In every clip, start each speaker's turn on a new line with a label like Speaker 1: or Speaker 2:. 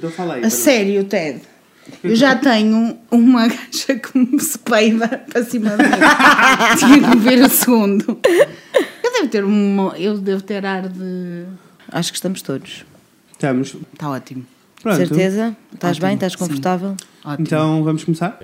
Speaker 1: Então fala aí.
Speaker 2: A sério, Ted. Eu já tenho uma gaja que me se peida para cima de mim. Tinha que ver o segundo. Eu devo ter uma. Eu devo ter ar de.
Speaker 3: Acho que estamos todos.
Speaker 1: Estamos.
Speaker 2: Está ótimo.
Speaker 1: Pronto.
Speaker 3: Certeza? Estás
Speaker 2: Ótimo,
Speaker 3: bem? Estás
Speaker 2: sim.
Speaker 3: confortável?
Speaker 2: Ótimo.
Speaker 1: Então vamos começar?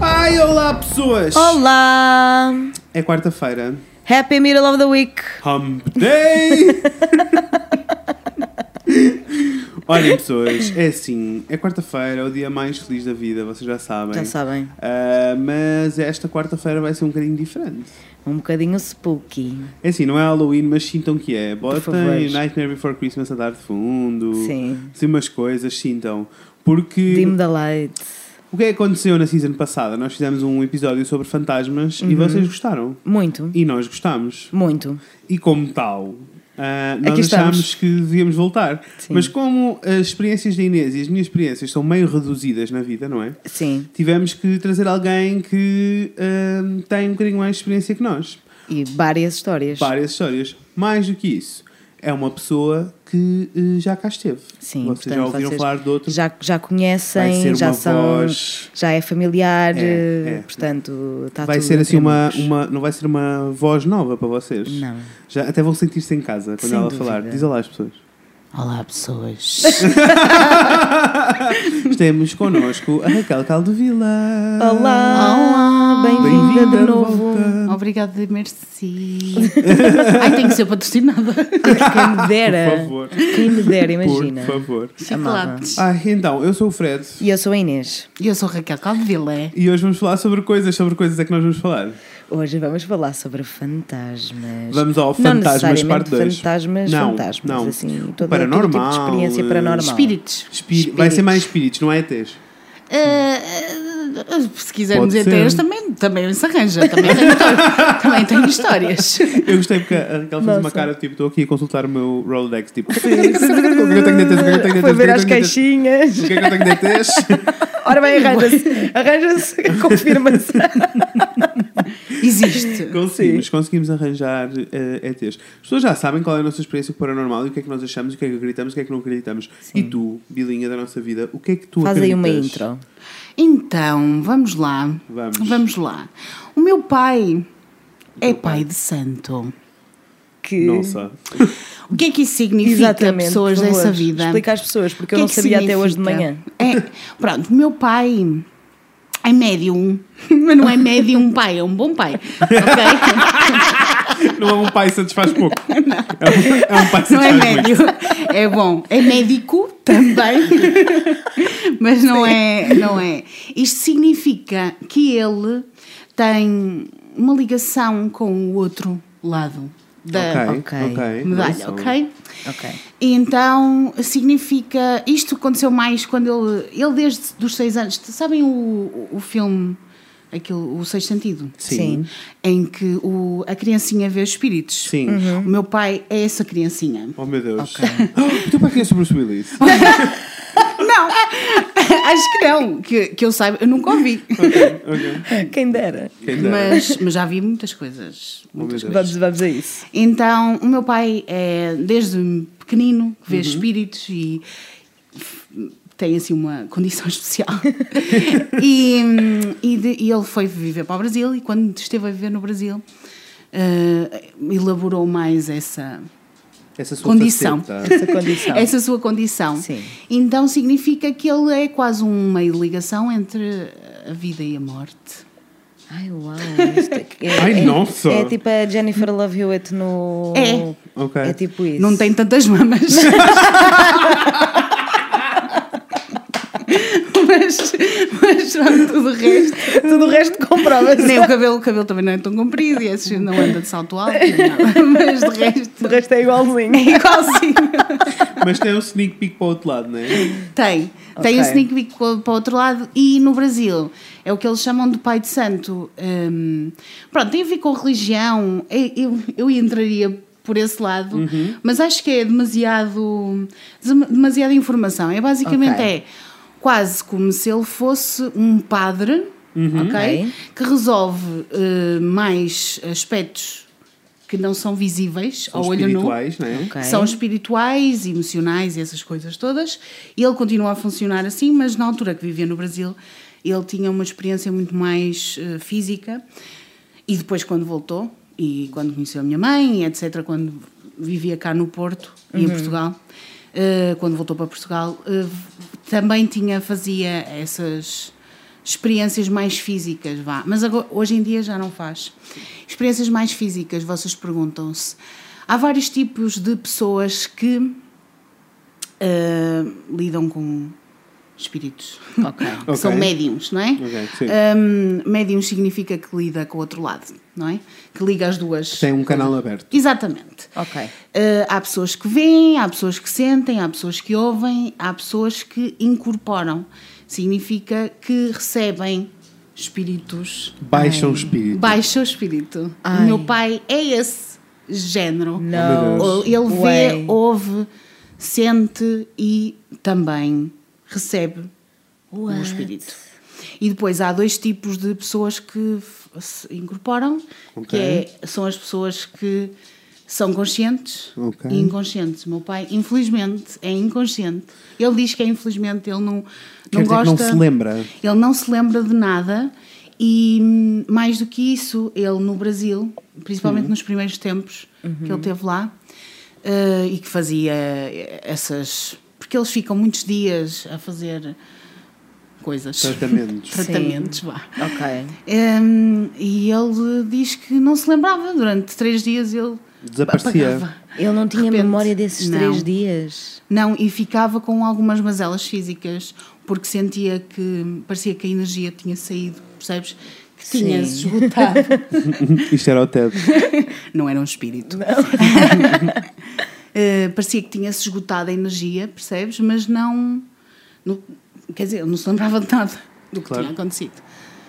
Speaker 1: Ai, olá pessoas!
Speaker 3: Olá!
Speaker 1: É quarta-feira.
Speaker 3: Happy Middle of the Week!
Speaker 1: Hump Day! Olhem pessoas, é assim, é quarta-feira, é o dia mais feliz da vida, vocês já sabem.
Speaker 3: Já sabem.
Speaker 1: Ah, mas esta quarta-feira vai ser um bocadinho diferente.
Speaker 3: Um bocadinho spooky.
Speaker 1: É assim, não é Halloween, mas sintam que é. Botem Nightmare Before Christmas a dar de fundo.
Speaker 3: Sim.
Speaker 1: Assim umas coisas, sintam. Porque
Speaker 3: Dim the light.
Speaker 1: O que é que aconteceu na season passada? Nós fizemos um episódio sobre fantasmas
Speaker 3: Uhum.
Speaker 1: e vocês gostaram.
Speaker 3: Muito.
Speaker 1: E nós gostamos.
Speaker 3: Muito.
Speaker 1: E como tal, ah, nós
Speaker 3: Aqui estamos.
Speaker 1: achámos que devíamos voltar.
Speaker 3: Sim.
Speaker 1: Mas como as experiências da Inês e as minhas experiências são meio reduzidas na vida, não é?
Speaker 3: Sim.
Speaker 1: Tivemos que trazer alguém que ah, tem um bocadinho mais de experiência que nós.
Speaker 3: E várias histórias.
Speaker 1: várias histórias. Mais do que isso, é uma pessoa que eh, já cá esteve.
Speaker 3: Sim,
Speaker 1: Vocês
Speaker 3: portanto,
Speaker 1: já ouviram
Speaker 3: vocês
Speaker 1: falar de outros.
Speaker 3: Já, já
Speaker 1: Vai
Speaker 3: conhecem,
Speaker 1: ser
Speaker 3: já
Speaker 1: uma
Speaker 3: são.
Speaker 1: voz-
Speaker 3: Já é familiar,
Speaker 1: É, é.
Speaker 3: portanto, está
Speaker 1: vai
Speaker 3: tudo
Speaker 1: ser assim uma, uma. Não vai ser uma voz nova para vocês.
Speaker 3: Não.
Speaker 1: Já, até vão sentir-se em casa quando
Speaker 3: Sem
Speaker 1: ela
Speaker 3: dúvida.
Speaker 1: falar. Diz olá às pessoas.
Speaker 2: Olá, pessoas.
Speaker 1: Temos connosco a Raquel Caldevila.
Speaker 3: Olá! Bem-vinda
Speaker 1: Bem-vinda
Speaker 3: de novo.
Speaker 1: volta.
Speaker 2: Obrigada, merci. Ai, tem que ser patrocinada.
Speaker 3: Quem me
Speaker 1: Por
Speaker 3: dera.
Speaker 1: favor.
Speaker 3: Quem me dera, imagina.
Speaker 1: Por favor.
Speaker 2: Chocolates.
Speaker 1: Ah, então, eu sou o Fred
Speaker 3: E eu sou a Inês.
Speaker 2: E eu sou Raquel Caldevila.
Speaker 1: e hoje vamos falar sobre coisas. Sobre coisas é que nós vamos falar.
Speaker 3: Hoje vamos falar sobre fantasmas.
Speaker 1: Vamos ao
Speaker 3: não
Speaker 1: Fantasmas
Speaker 3: necessariamente
Speaker 1: parte 2.
Speaker 3: fantasmas,
Speaker 1: Não,
Speaker 3: fantasmas,
Speaker 1: não.
Speaker 3: assim, todo, todo
Speaker 1: Paranormal,
Speaker 3: tipo de experiência paranormal.
Speaker 2: Espíritos.
Speaker 1: Espí- Vai ser mais espíritos, não é ETs?
Speaker 2: Ah, ah, se dizer
Speaker 1: ser.
Speaker 2: teias, também, também se arranja. Também tenho, histórias- também tenho histórias.
Speaker 1: Eu gostei porque a Raquel fez uma cara tipo, estou aqui a consultar o meu Rolodex, tipo, o que é que eu tenho de ETs? O que que eu tenho de ETs?
Speaker 3: Foi
Speaker 1: O que
Speaker 3: ver
Speaker 1: é que
Speaker 3: as
Speaker 1: eu tenho de ETs?
Speaker 3: caixinhas.
Speaker 1: O que é que eu tenho de ETs?
Speaker 3: Ora bem, arranja-se. Arranja-se. Confirma-se.
Speaker 2: Existe.
Speaker 1: Conseguimos, conseguimos arranjar eh, ETs. As pessoas já sabem qual é a nossa experiência com o paranormal e o que é que nós achamos, o que é que acreditamos, o que é que não acreditamos. E tu, Bilinha da nossa vida, o que é que tu
Speaker 3: Faz aí
Speaker 1: acreditas?
Speaker 3: uma intro.
Speaker 2: Então, vamos lá.
Speaker 1: Vamos.
Speaker 2: lá. O meu pai é pai de santo.
Speaker 3: Que...
Speaker 1: Nossa.
Speaker 2: O que é que isso significa,
Speaker 3: Exatamente.
Speaker 2: pessoas
Speaker 3: favor,
Speaker 2: dessa vida?
Speaker 3: Explica às pessoas, porque eu não
Speaker 2: é que
Speaker 3: sabia até hoje de
Speaker 2: significa?
Speaker 3: manhã.
Speaker 2: É, pronto, o meu pai é médium, mas não é médium pai, é um bom pai. Ok?
Speaker 1: Não é um pai que satisfaz pouco. É um, é um pai que
Speaker 2: Não é
Speaker 1: satisfaz muito.
Speaker 2: médio, é bom. É médico também, mas não é, não é. Isto significa que ele tem uma ligação com o outro lado da
Speaker 1: Ok,
Speaker 3: Ok.
Speaker 1: ok.
Speaker 2: medalha, ok?
Speaker 3: Ok.
Speaker 2: Então significa. Isto aconteceu mais quando ele. Ele desde os seis anos. Sabem o, o filme. Aquilo, o Sexto Sentido?
Speaker 1: Sim.
Speaker 2: Em que o, a criancinha vê espíritos.
Speaker 1: Sim.
Speaker 3: Uhum.
Speaker 2: O meu pai é essa criancinha.
Speaker 1: Oh meu Deus.
Speaker 2: Ok.
Speaker 1: O teu pai conhece o Bruce Willis?
Speaker 2: Não! Acho que não. Que, que eu saiba, eu nunca ouvi.
Speaker 1: ok.
Speaker 3: Quem dera.
Speaker 1: Quem dera.
Speaker 2: Mas, mas já vi muitas coisas.
Speaker 1: Oh,
Speaker 2: Muitas coisas.
Speaker 3: Vamos, vamos a isso.
Speaker 2: Então, o meu pai é desde pequenino que vê
Speaker 1: Uhum.
Speaker 2: espíritos e tem assim uma condição especial. e e, de- e ele foi viver para o Brasil e quando esteve a viver no Brasil eh, elaborou mais essa
Speaker 1: Essa sua
Speaker 2: Condição.
Speaker 1: faceta.
Speaker 3: Essa condição.
Speaker 2: essa sua condição.
Speaker 3: Sim.
Speaker 2: Então significa que ele é quase um meio de ligação entre a vida e a morte.
Speaker 3: Ai, uau. Isto é, é,
Speaker 1: Ai,
Speaker 3: é-
Speaker 1: nossa.
Speaker 3: É tipo a Jennifer Love Hewitt no...
Speaker 2: É.
Speaker 1: Ok.
Speaker 3: É tipo isso.
Speaker 2: Não tem tantas mamas. mas, mas pronto, tudo o resto.
Speaker 3: Tudo o resto comprova-se.
Speaker 2: Nem o cabelo, o cabelo também não é tão comprido e esse não anda de salto alto, nada. mas de resto
Speaker 3: O resto é igualzinho.
Speaker 2: é igualzinho.
Speaker 1: Mas tem um sneak peek para o outro lado, não é?
Speaker 2: Tem, tem o sneak peek para o outro lado e no Brasil é o que eles chamam de Pai de Santo. Hum, pronto, tem a ver com religião, eu, eu, eu entraria por esse lado,
Speaker 3: Uhum.
Speaker 2: mas acho que é demasiado, dem- demasiada informação. É basicamente
Speaker 3: Ok.
Speaker 2: é quase como se ele fosse um padre
Speaker 1: Uhum.
Speaker 2: Que resolve eh, mais aspectos que não são visíveis
Speaker 1: São
Speaker 2: ao olho nu.
Speaker 1: espirituais, não é?
Speaker 3: Ok.
Speaker 2: São espirituais, emocionais e essas coisas todas. E ele continua a funcionar assim, mas na altura que vivia no Brasil, ele tinha uma experiência muito mais eh, física. E depois, quando voltou, e quando conheceu a minha mãe, e etc., quando vivia cá no Porto e em Portugal, eh, quando voltou para Portugal, eh, também tinha, fazia essas experiências mais físicas, vá. Mas agora, hoje em dia já não faz. Experiências mais físicas, vocês perguntam-se. Há vários tipos de pessoas que eh, lidam com espíritos.
Speaker 3: Ok.
Speaker 2: Que São médiums, não é?
Speaker 1: Ok, sim.
Speaker 2: Um, médium significa que lida com o outro lado, não é? Que liga as duas.
Speaker 1: Tem um canal aberto.
Speaker 2: Exatamente.
Speaker 3: Ok.
Speaker 2: Uh, há pessoas que veem, há pessoas que sentem, há pessoas que ouvem, há pessoas que incorporam. Significa que recebem espíritos.
Speaker 1: Baixa o espírito.
Speaker 2: Baixa o espírito.
Speaker 3: Ai.
Speaker 2: O meu pai é esse género.
Speaker 3: Não.
Speaker 2: Ele vê,
Speaker 3: way.
Speaker 2: ouve, sente e também recebe o
Speaker 3: What?
Speaker 2: espírito. E depois há dois tipos de pessoas que se incorporam,
Speaker 1: Ok.
Speaker 2: que é, são as pessoas que são conscientes
Speaker 1: Ok.
Speaker 2: e inconscientes. O meu pai, infelizmente, é inconsciente. Ele diz que é infelizmente, ele não,
Speaker 1: Quer
Speaker 2: não
Speaker 1: dizer que
Speaker 2: gosta.
Speaker 1: não se lembra.
Speaker 2: Ele não se lembra de nada e hum, mais do que isso, ele no Brasil, principalmente nos primeiros tempos que ele teve lá, eh, e que fazia essas. Porque eles ficam muitos dias a fazer coisas.
Speaker 1: Tratamentos.
Speaker 2: Tratamentos, vá.
Speaker 3: Ok.
Speaker 2: Hum, e ele diz que não se lembrava. Durante três dias ele
Speaker 1: Desaparecia.
Speaker 2: apagava.
Speaker 3: Ele não tinha
Speaker 2: repente,
Speaker 3: memória desses
Speaker 2: não.
Speaker 3: três dias.
Speaker 2: Não, e ficava com algumas mazelas físicas, porque sentia que parecia que a energia tinha saído, percebes? Que tinha se
Speaker 3: Sim.
Speaker 2: esgotado.
Speaker 1: Isto era o TED.
Speaker 2: Não era um espírito. Eh, parecia que tinha-se esgotado a energia, percebes? Mas não, não- Quer dizer, ele não se lembrava de nada do que
Speaker 1: Claro.
Speaker 2: tinha acontecido.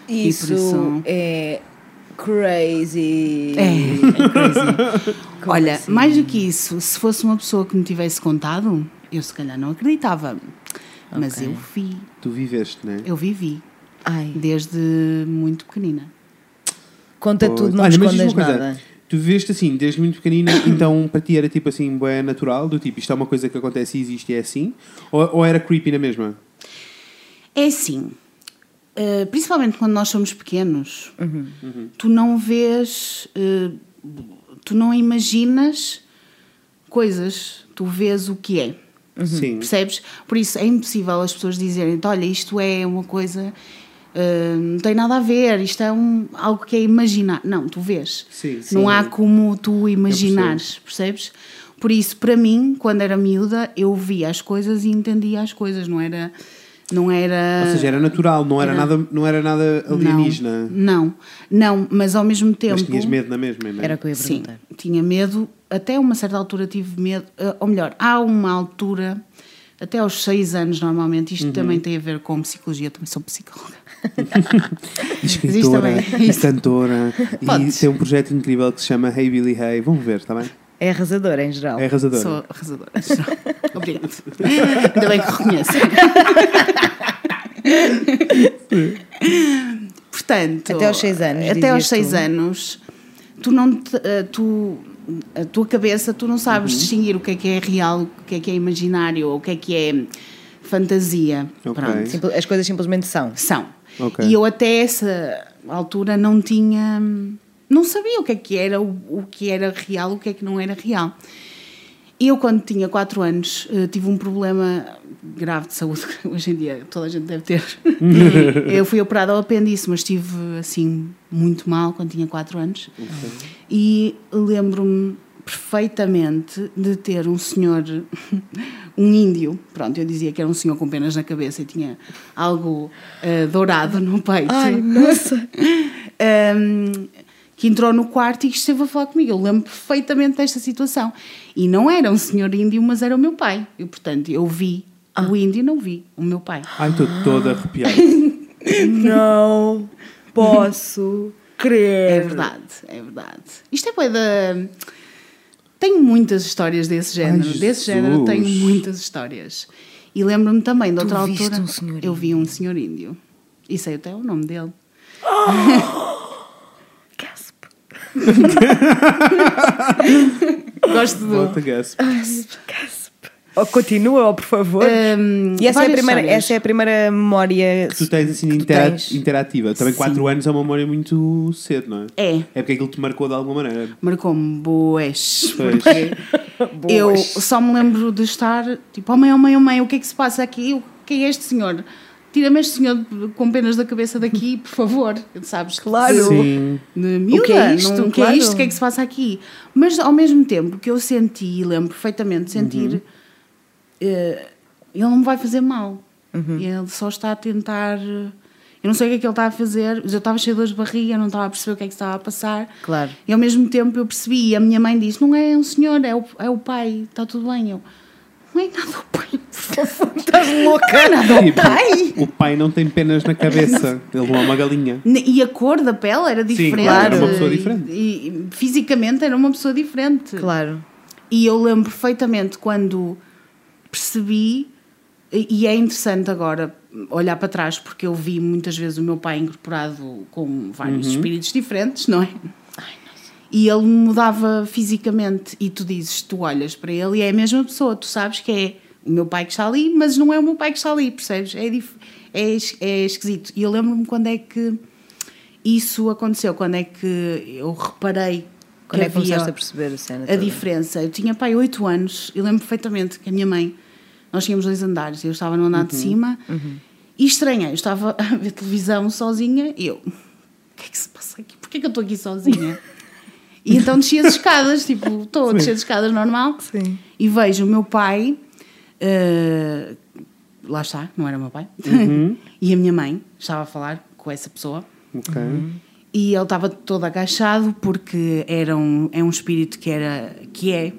Speaker 3: Isso,
Speaker 2: isso-
Speaker 3: é crazy.
Speaker 2: É, é crazy. Olha,
Speaker 3: assim?
Speaker 2: mais do que isso, se fosse uma pessoa que me tivesse contado, eu se calhar não acreditava. Mas
Speaker 3: Ok.
Speaker 2: eu vi,
Speaker 1: Tu viveste, não é?
Speaker 2: eu vivi,
Speaker 3: Ai,
Speaker 2: desde muito pequenina.
Speaker 3: conta
Speaker 1: Pois.
Speaker 3: tudo, não
Speaker 1: Olha, mas
Speaker 3: escondas
Speaker 1: uma coisa. Tu viveste assim, desde muito pequenina, então para ti era tipo assim, bué natural, do tipo, isto é uma coisa que acontece e existe e é assim? Ou, ou era creepy na mesma?
Speaker 2: É assim, eh, principalmente quando nós somos pequenos,
Speaker 3: Uhum.
Speaker 2: tu não vês, eh, tu não imaginas coisas, tu vês o que é.
Speaker 1: Sim.
Speaker 2: Percebes? Por isso é impossível as pessoas dizerem: olha, isto é uma coisa, eh, não tem nada a ver, isto é um, algo que é imaginar. Não, tu vês.
Speaker 1: Sim.
Speaker 2: Não há como tu imaginares, percebes? Por isso, para mim, quando era miúda, eu via as coisas e entendia as coisas, não era. Não era.
Speaker 1: Ou seja, era natural, não era,
Speaker 2: era-
Speaker 1: nada, não era nada alienígena.
Speaker 2: Não, não, mas ao mesmo tempo.
Speaker 1: Mas tinhas medo na mesma, não é?
Speaker 3: Era o que eu ia
Speaker 2: Sim,
Speaker 3: perguntar.
Speaker 2: tinha medo, até uma certa altura tive medo, eh, ou melhor, há uma altura, até aos seis anos normalmente,
Speaker 1: Uhum.
Speaker 2: isto também tem a ver com psicologia, também sou psicóloga.
Speaker 1: Escritora,
Speaker 2: também- isto-
Speaker 1: cantora e
Speaker 2: Podes.
Speaker 1: tem um projeto incrível que se chama Hey Billy Hey. Vão ver, está bem?
Speaker 3: É arrasadora em geral.
Speaker 1: É arrasadora.
Speaker 2: Sou arrasadora. Obrigada. Ainda bem que reconheço. Portanto,
Speaker 3: Até aos seis anos,
Speaker 2: Até aos seis
Speaker 3: tu.
Speaker 2: anos, tu não te- eh, tu a tua cabeça tu não sabes
Speaker 1: Uhum.
Speaker 2: distinguir o que é que é real, o que é que é imaginário, ou o que é que é fantasia.
Speaker 1: Ok.
Speaker 2: Pronto.
Speaker 3: Simple- As coisas simplesmente são.
Speaker 2: São.
Speaker 1: Ok.
Speaker 2: E eu até essa altura não tinha. Não sabia o que é que era, o, o que era real, o que é que não era real. E eu, quando tinha 4 anos, eh, tive um problema grave de saúde, que hoje em dia toda a gente deve ter. eu fui operada ao apêndice, mas estive assim muito mal quando tinha 4 anos. E lembro-me perfeitamente de ter um senhor, um índio, pronto, eu dizia que era um senhor com penas na cabeça e tinha algo eh, dourado no peito.
Speaker 3: nossa!
Speaker 2: Um, que entrou no quarto e esteve a falar comigo. Eu lembro perfeitamente desta situação. E não era um senhor índio, mas era o meu pai. E, portanto, eu vi o índio e não vi o meu pai.
Speaker 1: Ai, estou toda arrepiada.
Speaker 3: Não posso crer.
Speaker 2: É verdade, é verdade. Isto é coisa. Tenho muitas histórias desse género.
Speaker 1: Ai,
Speaker 2: desse género tenho muitas histórias. E lembro-me também de outra altura.
Speaker 3: um senhor
Speaker 2: eu vi um senhor índio. E sei até o nome dele.
Speaker 3: Gasp.
Speaker 2: Gosto do.
Speaker 1: Gasp.
Speaker 3: Gasp. Oh, continua, oh, por favor.
Speaker 2: Hum,
Speaker 3: e essa é, a primeira,
Speaker 2: histórias.
Speaker 3: essa é a primeira memória
Speaker 1: Que tu tens assim intera-
Speaker 3: tens.
Speaker 1: interativa. Também
Speaker 3: Sim.
Speaker 1: 4 anos é uma memória muito cedo, não é?
Speaker 2: É,
Speaker 1: É porque aquilo te marcou de alguma maneira.
Speaker 2: marcou-me boas. Eu só me lembro de estar tipo, oh mãe, oh mãe, oh mãe, o que é que se passa aqui? Quem é este senhor? Tira-me este senhor com penas da cabeça daqui, por favor. Sabes?
Speaker 3: Claro.
Speaker 1: Sim.
Speaker 2: de miúda,
Speaker 3: que é isto?
Speaker 2: não- o que é
Speaker 3: Claro.
Speaker 2: isto? O que é que se passa aqui? Mas ao mesmo tempo que eu senti, e lembro perfeitamente de sentir, eh, ele não me vai fazer mal. Ele só está a tentar. eh, Eu não sei o que é que ele está a fazer, mas eu estava cheia de dores de barriga, não estava a perceber o que é que estava a passar.
Speaker 3: Claro.
Speaker 2: E ao mesmo tempo eu percebi, e a minha mãe disse: Não é um senhor, é o, é o pai, está tudo bem. Eu, não é nada o pai, por favor.
Speaker 3: Estás louca?
Speaker 2: Não é nada o
Speaker 1: Tipo,
Speaker 2: pai.
Speaker 1: O pai não tem penas na cabeça. Ele não é uma galinha.
Speaker 2: E a cor da pele era diferente.
Speaker 1: claro,
Speaker 3: era uma
Speaker 1: pessoa diferente.
Speaker 2: E, e fisicamente era uma pessoa diferente.
Speaker 3: Claro.
Speaker 2: E eu lembro perfeitamente quando percebi, e é interessante agora olhar para trás, porque eu vi muitas vezes o meu pai incorporado com vários espíritos diferentes, não é? E ele mudava fisicamente, e tu dizes, tu olhas para ele e é a mesma pessoa, tu sabes que é o meu pai que está ali, mas não é o meu pai que está ali, percebes? É, dif- é, es- é esquisito. E eu lembro-me quando é que isso aconteceu, quando é que eu reparei
Speaker 3: Quando é que
Speaker 2: havia
Speaker 3: começaste a perceber a cena?
Speaker 2: a
Speaker 3: toda?
Speaker 2: diferença. Eu tinha pai 8 anos e lembro perfeitamente que a minha mãe, nós tínhamos dois andares, eu estava no andar de cima e estranhei, eu estava a ver televisão sozinha e eu, o que é que se passa aqui? Porquê que eu estou aqui sozinha? e então desci as escadas, tipo, estou a descer as escadas normal
Speaker 3: Sim.
Speaker 2: e vejo o meu pai, eh, lá está, não era o meu pai, e a minha mãe estava a falar com essa pessoa. E ele estava todo agachado porque era um, é um espírito que era que é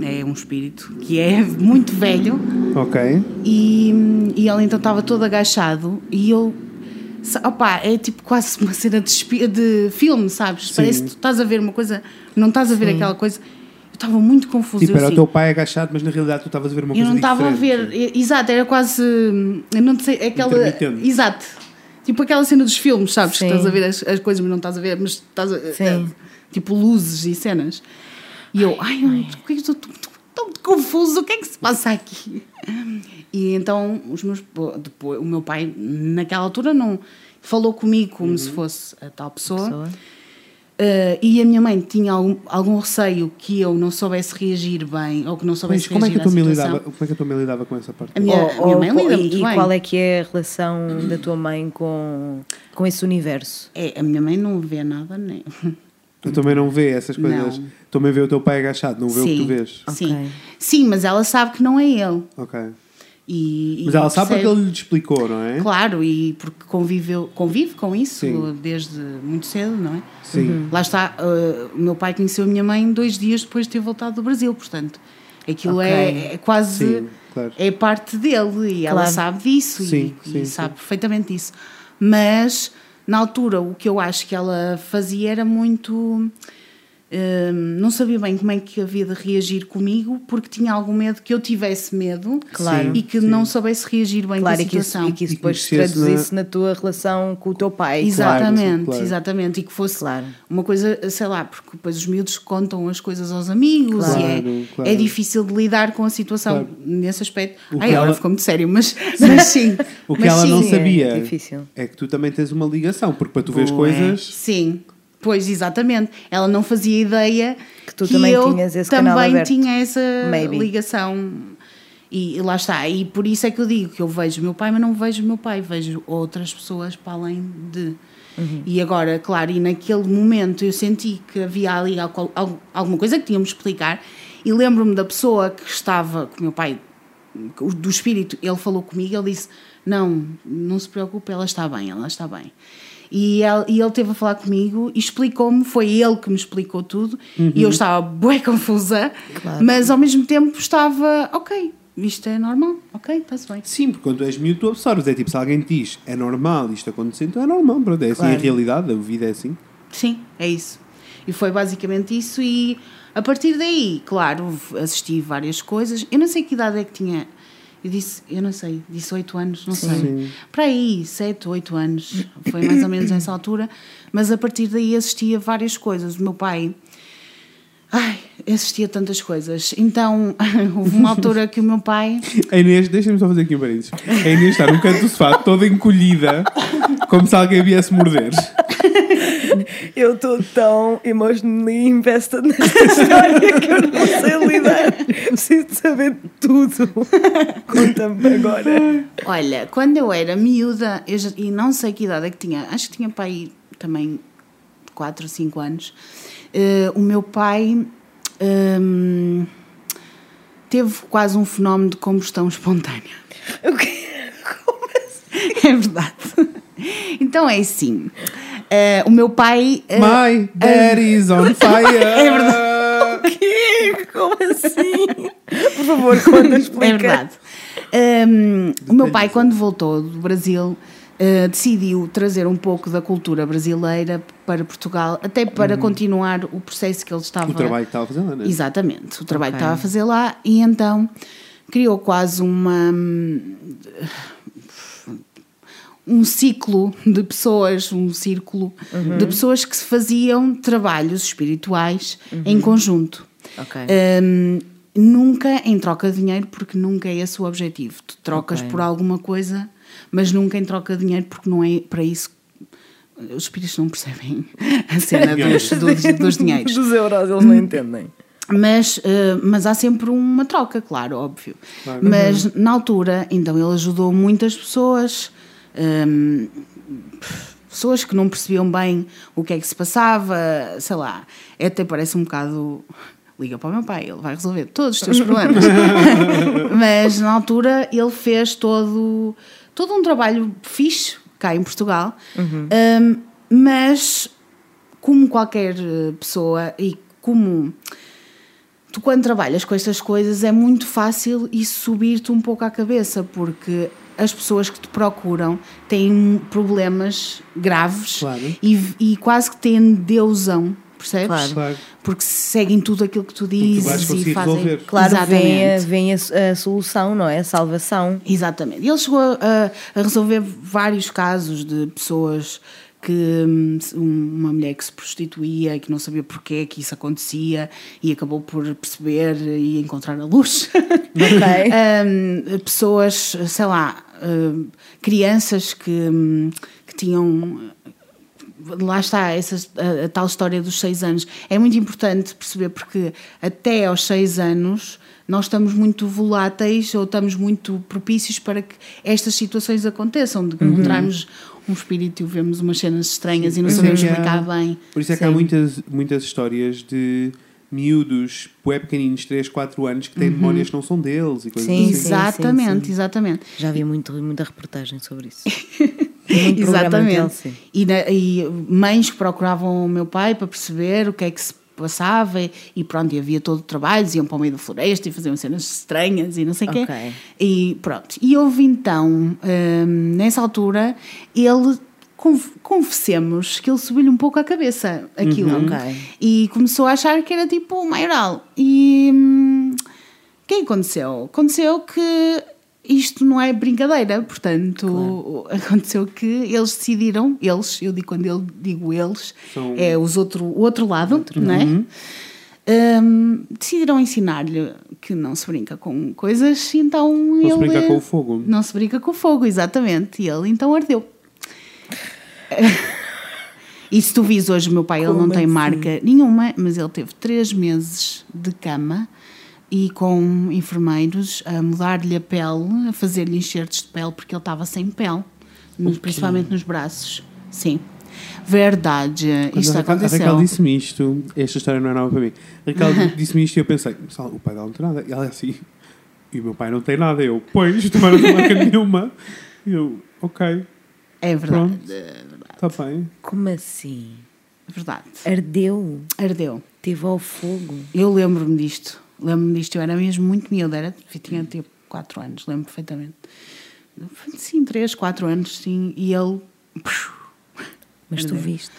Speaker 2: é um espírito que é muito velho
Speaker 1: Ok.
Speaker 2: e, e ele então estava todo agachado e eu opá, é tipo quase uma cena de, de filme, sabes?
Speaker 1: Sim.
Speaker 2: Parece que tu estás a ver uma coisa, não estás a ver aquela coisa. Eu estava muito confusa.
Speaker 1: Tipo,
Speaker 2: eu
Speaker 1: era o
Speaker 2: assim,
Speaker 1: teu pai agachado, mas na realidade tu estavas a ver uma
Speaker 2: eu
Speaker 1: coisa
Speaker 2: não estava a ver, exato, era quase. Eu não sei, aquela. Exato. Tipo aquela cena dos filmes, sabes? Que
Speaker 3: Sim.
Speaker 2: estás a ver as, as coisas, mas não estás a ver, mas estás a.
Speaker 3: Sim.
Speaker 2: é, tipo luzes e cenas. E eu, ai, eu, por que eu estou tão- confuso? O que é que se passa aqui? E então os meus, depois, o meu pai, naquela altura, não falou comigo como se fosse a tal pessoa.
Speaker 3: Pessoa.
Speaker 2: Uh, e a minha mãe tinha algum, algum receio que eu não soubesse reagir bem ou que não soubesse
Speaker 1: Mas como é, que
Speaker 2: reagir
Speaker 1: a tua
Speaker 2: à
Speaker 1: mãe
Speaker 2: situação.
Speaker 1: lidava, como é que a tua mãe lidava com essa parte?
Speaker 2: A minha, a minha mãe
Speaker 3: Ou-
Speaker 2: lida
Speaker 3: e,
Speaker 2: muito
Speaker 3: e
Speaker 2: bem.
Speaker 3: qual é que é a relação da tua mãe com, com esse universo?
Speaker 2: É, a minha mãe não vê nada, nem.
Speaker 1: Tu também não vê essas coisas.
Speaker 2: Não.
Speaker 1: Também vê o teu pai agachado, não vê o que tu
Speaker 2: Sim.
Speaker 1: vês.
Speaker 2: Sim.
Speaker 3: Ok.
Speaker 2: Sim, mas ela sabe que não é ele.
Speaker 1: Ok.
Speaker 2: E,
Speaker 1: Mas
Speaker 2: e
Speaker 1: ela sabe porque ele lhe explicou, não é?
Speaker 2: Claro, e porque conviveu, convive com isso
Speaker 1: Sim.
Speaker 2: desde muito cedo, não é?
Speaker 1: Sim.
Speaker 2: Lá está, uh, o meu pai conheceu a minha mãe dois dias depois de ter voltado do Brasil, portanto, aquilo
Speaker 3: Ok.
Speaker 2: é, é quase.
Speaker 1: Sim, claro.
Speaker 2: É parte dele e ela
Speaker 3: Claro.
Speaker 2: sabe disso
Speaker 1: Sim,
Speaker 2: e,
Speaker 1: sim,
Speaker 2: e
Speaker 1: sim.
Speaker 2: sabe perfeitamente disso. Mas na altura o que eu acho que ela fazia era muito. Hum, não sabia bem como é que havia de reagir comigo porque tinha algum medo que eu tivesse medo
Speaker 3: Claro.
Speaker 2: e que
Speaker 1: Sim.
Speaker 2: não soubesse reagir bem
Speaker 3: Claro,
Speaker 2: com a
Speaker 3: e que, isso,
Speaker 2: situação.
Speaker 3: e que isso
Speaker 1: E
Speaker 3: depois traduzisse na... tua relação com o teu pai.
Speaker 2: Exatamente,
Speaker 1: claro.
Speaker 2: exatamente. E que fosse
Speaker 3: Claro.
Speaker 2: uma coisa, sei lá, porque depois os miúdos contam as coisas aos amigos
Speaker 1: Claro,
Speaker 2: e é,
Speaker 1: claro.
Speaker 2: é difícil de lidar com a situação
Speaker 1: Claro.
Speaker 2: nesse aspecto.
Speaker 1: O
Speaker 2: Ai, agora
Speaker 1: ela-
Speaker 2: ficou muito sério, mas, mas sim.
Speaker 1: O que
Speaker 2: Mas
Speaker 1: ela
Speaker 2: sim.
Speaker 1: não
Speaker 3: é
Speaker 1: sabia
Speaker 3: difícil.
Speaker 1: é que tu também tens uma ligação, porque para tu veres
Speaker 2: Bué.
Speaker 1: coisas.
Speaker 2: Sim, pois exatamente. Ela não fazia ideia
Speaker 3: Que tu também
Speaker 2: eu
Speaker 3: tinhas esse
Speaker 2: também
Speaker 3: canal aberto.
Speaker 2: tinha essa
Speaker 3: Maybe.
Speaker 2: ligação. E lá está. E por isso é que eu digo que eu vejo o meu pai, mas não vejo o meu pai, vejo outras pessoas para além de.
Speaker 3: Uhum.
Speaker 2: E agora, claro, e naquele momento eu senti que havia ali alguma coisa que tínhamos de explicar. E lembro-me da pessoa que estava com o meu pai, do espírito, ele falou comigo, ele disse: Não, não se preocupe, ela está bem, ela está bem. E ele, e ele teve a falar comigo e explicou-me, foi ele que me explicou tudo, e eu estava bem confusa,
Speaker 3: Claro.
Speaker 2: mas ao mesmo tempo estava, ok, isto é normal, ok, está-se bem.
Speaker 1: Sim, porque quando tu és miúdo tu absorves. É tipo, se alguém te diz é normal isto acontecer, então é normal, pronto. É assim
Speaker 3: Claro.
Speaker 1: a realidade, a vida é assim.
Speaker 2: Sim, é isso. E foi basicamente isso. E a partir daí, claro, assisti várias coisas. Eu não sei que idade é que tinha Eu disse, eu não sei, disse 8 anos, não
Speaker 1: Sim.
Speaker 2: sei. Para aí, 7, 8 anos, foi mais ou menos nessa altura, mas a partir daí assistia várias coisas. O meu pai, ai, assistia tantas coisas. Então, houve uma altura que o meu pai,
Speaker 1: A Inês, deixa-me só fazer aqui um parênteses. A Inês está num canto do sofá, toda encolhida, como se alguém viesse morder.
Speaker 3: Eu estou tão emotionally invested nesta história que eu não sei lidar. Preciso de saber tudo. Conta-me agora.
Speaker 2: olha, quando eu era miúda, eu já- e não sei que idade é que tinha, acho que tinha pai também 4 ou 5 anos, eh, o meu pai hum, teve quase um fenómeno de combustão espontânea.
Speaker 3: O quê? Como assim?
Speaker 2: É verdade. Então é assim. Eh, o meu pai. eh,
Speaker 1: My daddy's on fire! É
Speaker 3: O quê? Como assim? Por favor, conta, explica.
Speaker 2: É verdade. Um, o meu pai, quando voltou do Brasil, uh, decidiu trazer um pouco da cultura brasileira para Portugal, até para continuar o processo que ele estava
Speaker 1: O trabalho que estava a fazer lá, não é?
Speaker 2: Exatamente, o trabalho
Speaker 3: Ok.
Speaker 2: que estava a fazer lá, e então criou quase uma. Um ciclo de pessoas, um círculo de pessoas que se faziam trabalhos espirituais em conjunto.
Speaker 3: Ok.
Speaker 2: Hum, nunca em troca de dinheiro, porque nunca é esse o objetivo. Tu trocas
Speaker 3: Ok.
Speaker 2: por alguma coisa, mas nunca em troca de dinheiro, porque não é para isso. Os espíritos não percebem a cena dos, dos, dos dinheiros.
Speaker 3: Dos euros, eles não entendem.
Speaker 2: Mas, eh, mas há sempre uma troca, claro, óbvio.
Speaker 1: Claro.
Speaker 2: Mas na altura, então ele ajudou muitas pessoas, hum, pessoas que não percebiam bem o que é que se passava, sei lá, até parece um bocado. Liga para o meu pai, ele vai resolver todos os teus problemas. mas na altura ele fez todo, todo um trabalho fixe cá em Portugal, Hum, mas como qualquer eh, pessoa e como tu quando trabalhas com estas coisas é muito fácil isso subir-te um pouco à cabeça, porque as pessoas que te procuram têm problemas graves
Speaker 1: Claro.
Speaker 2: e, e quase que têm deusão, percebes?
Speaker 3: Claro.
Speaker 2: Porque seguem tudo aquilo que tu dizes e fazem.
Speaker 1: resolver.
Speaker 3: Claro, vem, a, vem a, a solução, não é? A salvação.
Speaker 2: Exatamente. Ele chegou a, a resolver vários casos de pessoas que hum, uma mulher que se prostituía e que não sabia porque que isso acontecia e acabou por perceber e encontrar a luz.
Speaker 3: Ok.
Speaker 2: Hum, pessoas, sei lá, hum, crianças que, hum, que tinham lá está essa, a, a tal história dos seis anos. É muito importante perceber porque até aos seis anos nós estamos muito voláteis ou estamos muito propícios para que estas situações aconteçam, de encontrarmos um espírito e vemos umas cenas estranhas e não
Speaker 1: é
Speaker 2: sabemos
Speaker 1: há-
Speaker 2: explicar bem.
Speaker 1: Por isso é que há muitas, muitas histórias de miúdos, bué pequeninos, 3, 4 anos, que têm memórias que não são deles e coisas
Speaker 3: Sim,
Speaker 1: assim.
Speaker 3: sim.
Speaker 2: Exatamente, exatamente.
Speaker 3: Já vi muito, muita reportagem sobre isso.
Speaker 2: Exatamente. E, na- e mães que procuravam o meu pai para perceber o que é que se passava e, pronto, e havia todo o trabalho, iam para o meio da floresta e faziam cenas estranhas e não sei o
Speaker 3: Ok.
Speaker 2: quê. E pronto. E houve então, hum, nessa altura, ele, conf- confessemos que ele subiu-lhe um pouco a cabeça aquilo.
Speaker 3: Uhum. Ok.
Speaker 2: E começou a achar que era tipo o maioral. E hum, o é que aconteceu? Aconteceu que isto não é brincadeira, portanto, aconteceu que eles decidiram, eles, eu digo quando eu digo eles,
Speaker 1: São-
Speaker 2: é os outro, o outro lado, não é? Hum, decidiram ensinar-lhe que não se brinca com coisas, e então
Speaker 1: Não
Speaker 2: ele.
Speaker 1: se brincar com o fogo.
Speaker 2: Não se brinca com o fogo, exatamente. E ele então ardeu. E se tu vis hoje o meu pai, ele não
Speaker 3: Como
Speaker 2: tem
Speaker 3: assim?
Speaker 2: marca nenhuma, mas ele teve três meses de cama e com enfermeiros a mudar-lhe a pele, a fazer-lhe enxertos de pele, porque ele estava sem pele, nos- principalmente nos braços. Sim. Verdade.
Speaker 1: Quando
Speaker 2: Isto
Speaker 1: a Raquel, a
Speaker 2: aconteceu.
Speaker 1: Raquel disse-me isto, esta história não é nova para mim. A Raquel disse-me isto e eu pensei, "Sal, o pai dela não tem nada. E ela é assim, e o meu pai não tem nada. Eu, pois, também não tem marca nenhuma. E eu, ok,
Speaker 2: É verdade.
Speaker 1: está bem.
Speaker 3: Como assim?
Speaker 2: É verdade.
Speaker 3: Ardeu?
Speaker 2: Ardeu.
Speaker 3: Teve ao fogo?
Speaker 2: Eu lembro-me disto. Lembro-me disto. Eu era mesmo muito miúda. Era, tinha tipo 4 anos, lembro perfeitamente. Sim, 3, 4 anos, sim. E ele.
Speaker 3: Mas tu viste?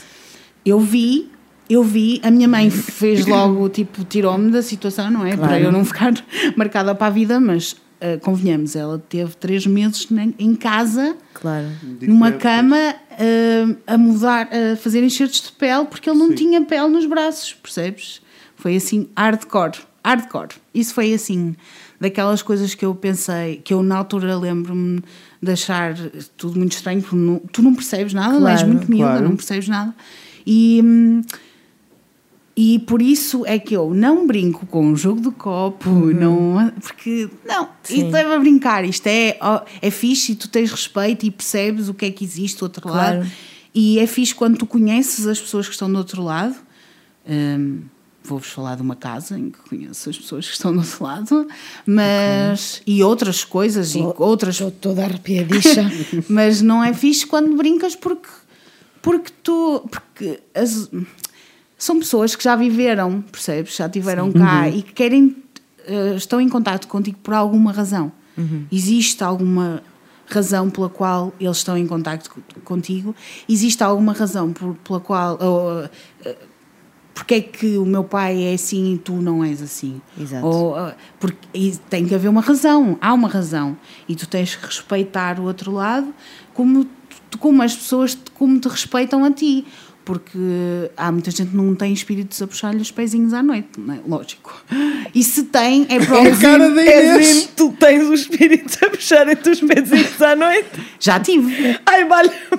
Speaker 2: Eu vi, eu vi. A minha mãe fez logo, tipo, tirou-me da situação, não é? Para
Speaker 3: Claro.
Speaker 2: eu não ficar marcada para a vida, mas ah, convenhamos, ela teve três meses em casa,
Speaker 3: Claro.
Speaker 2: numa cama, ah, a mudar, a fazer enxertos de pele, porque ele não
Speaker 1: Sim.
Speaker 2: tinha pele nos braços, percebes? Foi assim, hardcore, hardcore. Isso foi assim, daquelas coisas que eu pensei, que eu na altura lembro-me de achar tudo muito estranho, porque não- tu não percebes nada, não és
Speaker 3: Claro,
Speaker 2: muito miúda,
Speaker 1: claro.
Speaker 2: não percebes nada. E. e por isso é que eu não brinco com o jogo do copo, não, porque não,
Speaker 3: Uhum. Sim.
Speaker 2: isto leva a brincar, isto é, é fixe e tu tens respeito e percebes o que é que existe do outro
Speaker 3: Claro.
Speaker 2: lado. E é fixe quando tu conheces as pessoas que estão do outro lado. Hum, Vou-vos falar de uma casa em que conheço as pessoas que estão do outro lado, mas. e outras coisas, e outras
Speaker 3: Estou toda arrepiadiça.
Speaker 2: mas não é fixe quando brincas porque, porque tu. Porque as- são pessoas que já viveram, percebes? Já tiveram cá e que querem. eh, estão em contato contigo por alguma razão. Existe alguma razão pela qual eles estão em contato co- contigo? Existe alguma razão por- pela qual. ou, eh, porque é que o meu pai é assim e tu não és assim?
Speaker 3: Exato.
Speaker 2: Ou, ah, porque e tem que haver uma razão, há uma razão. E tu tens que respeitar o outro lado como, como as pessoas te- como te respeitam a ti. Porque há muita gente que não tem espíritos a puxar-lhe os pezinhos à noite, não é? Lógico. E se tem, é para
Speaker 1: É a cara da Inês.
Speaker 3: in- tu tens o espírito a puxar entre os pezinhos à noite.
Speaker 2: Já tive.
Speaker 3: Ai, vale.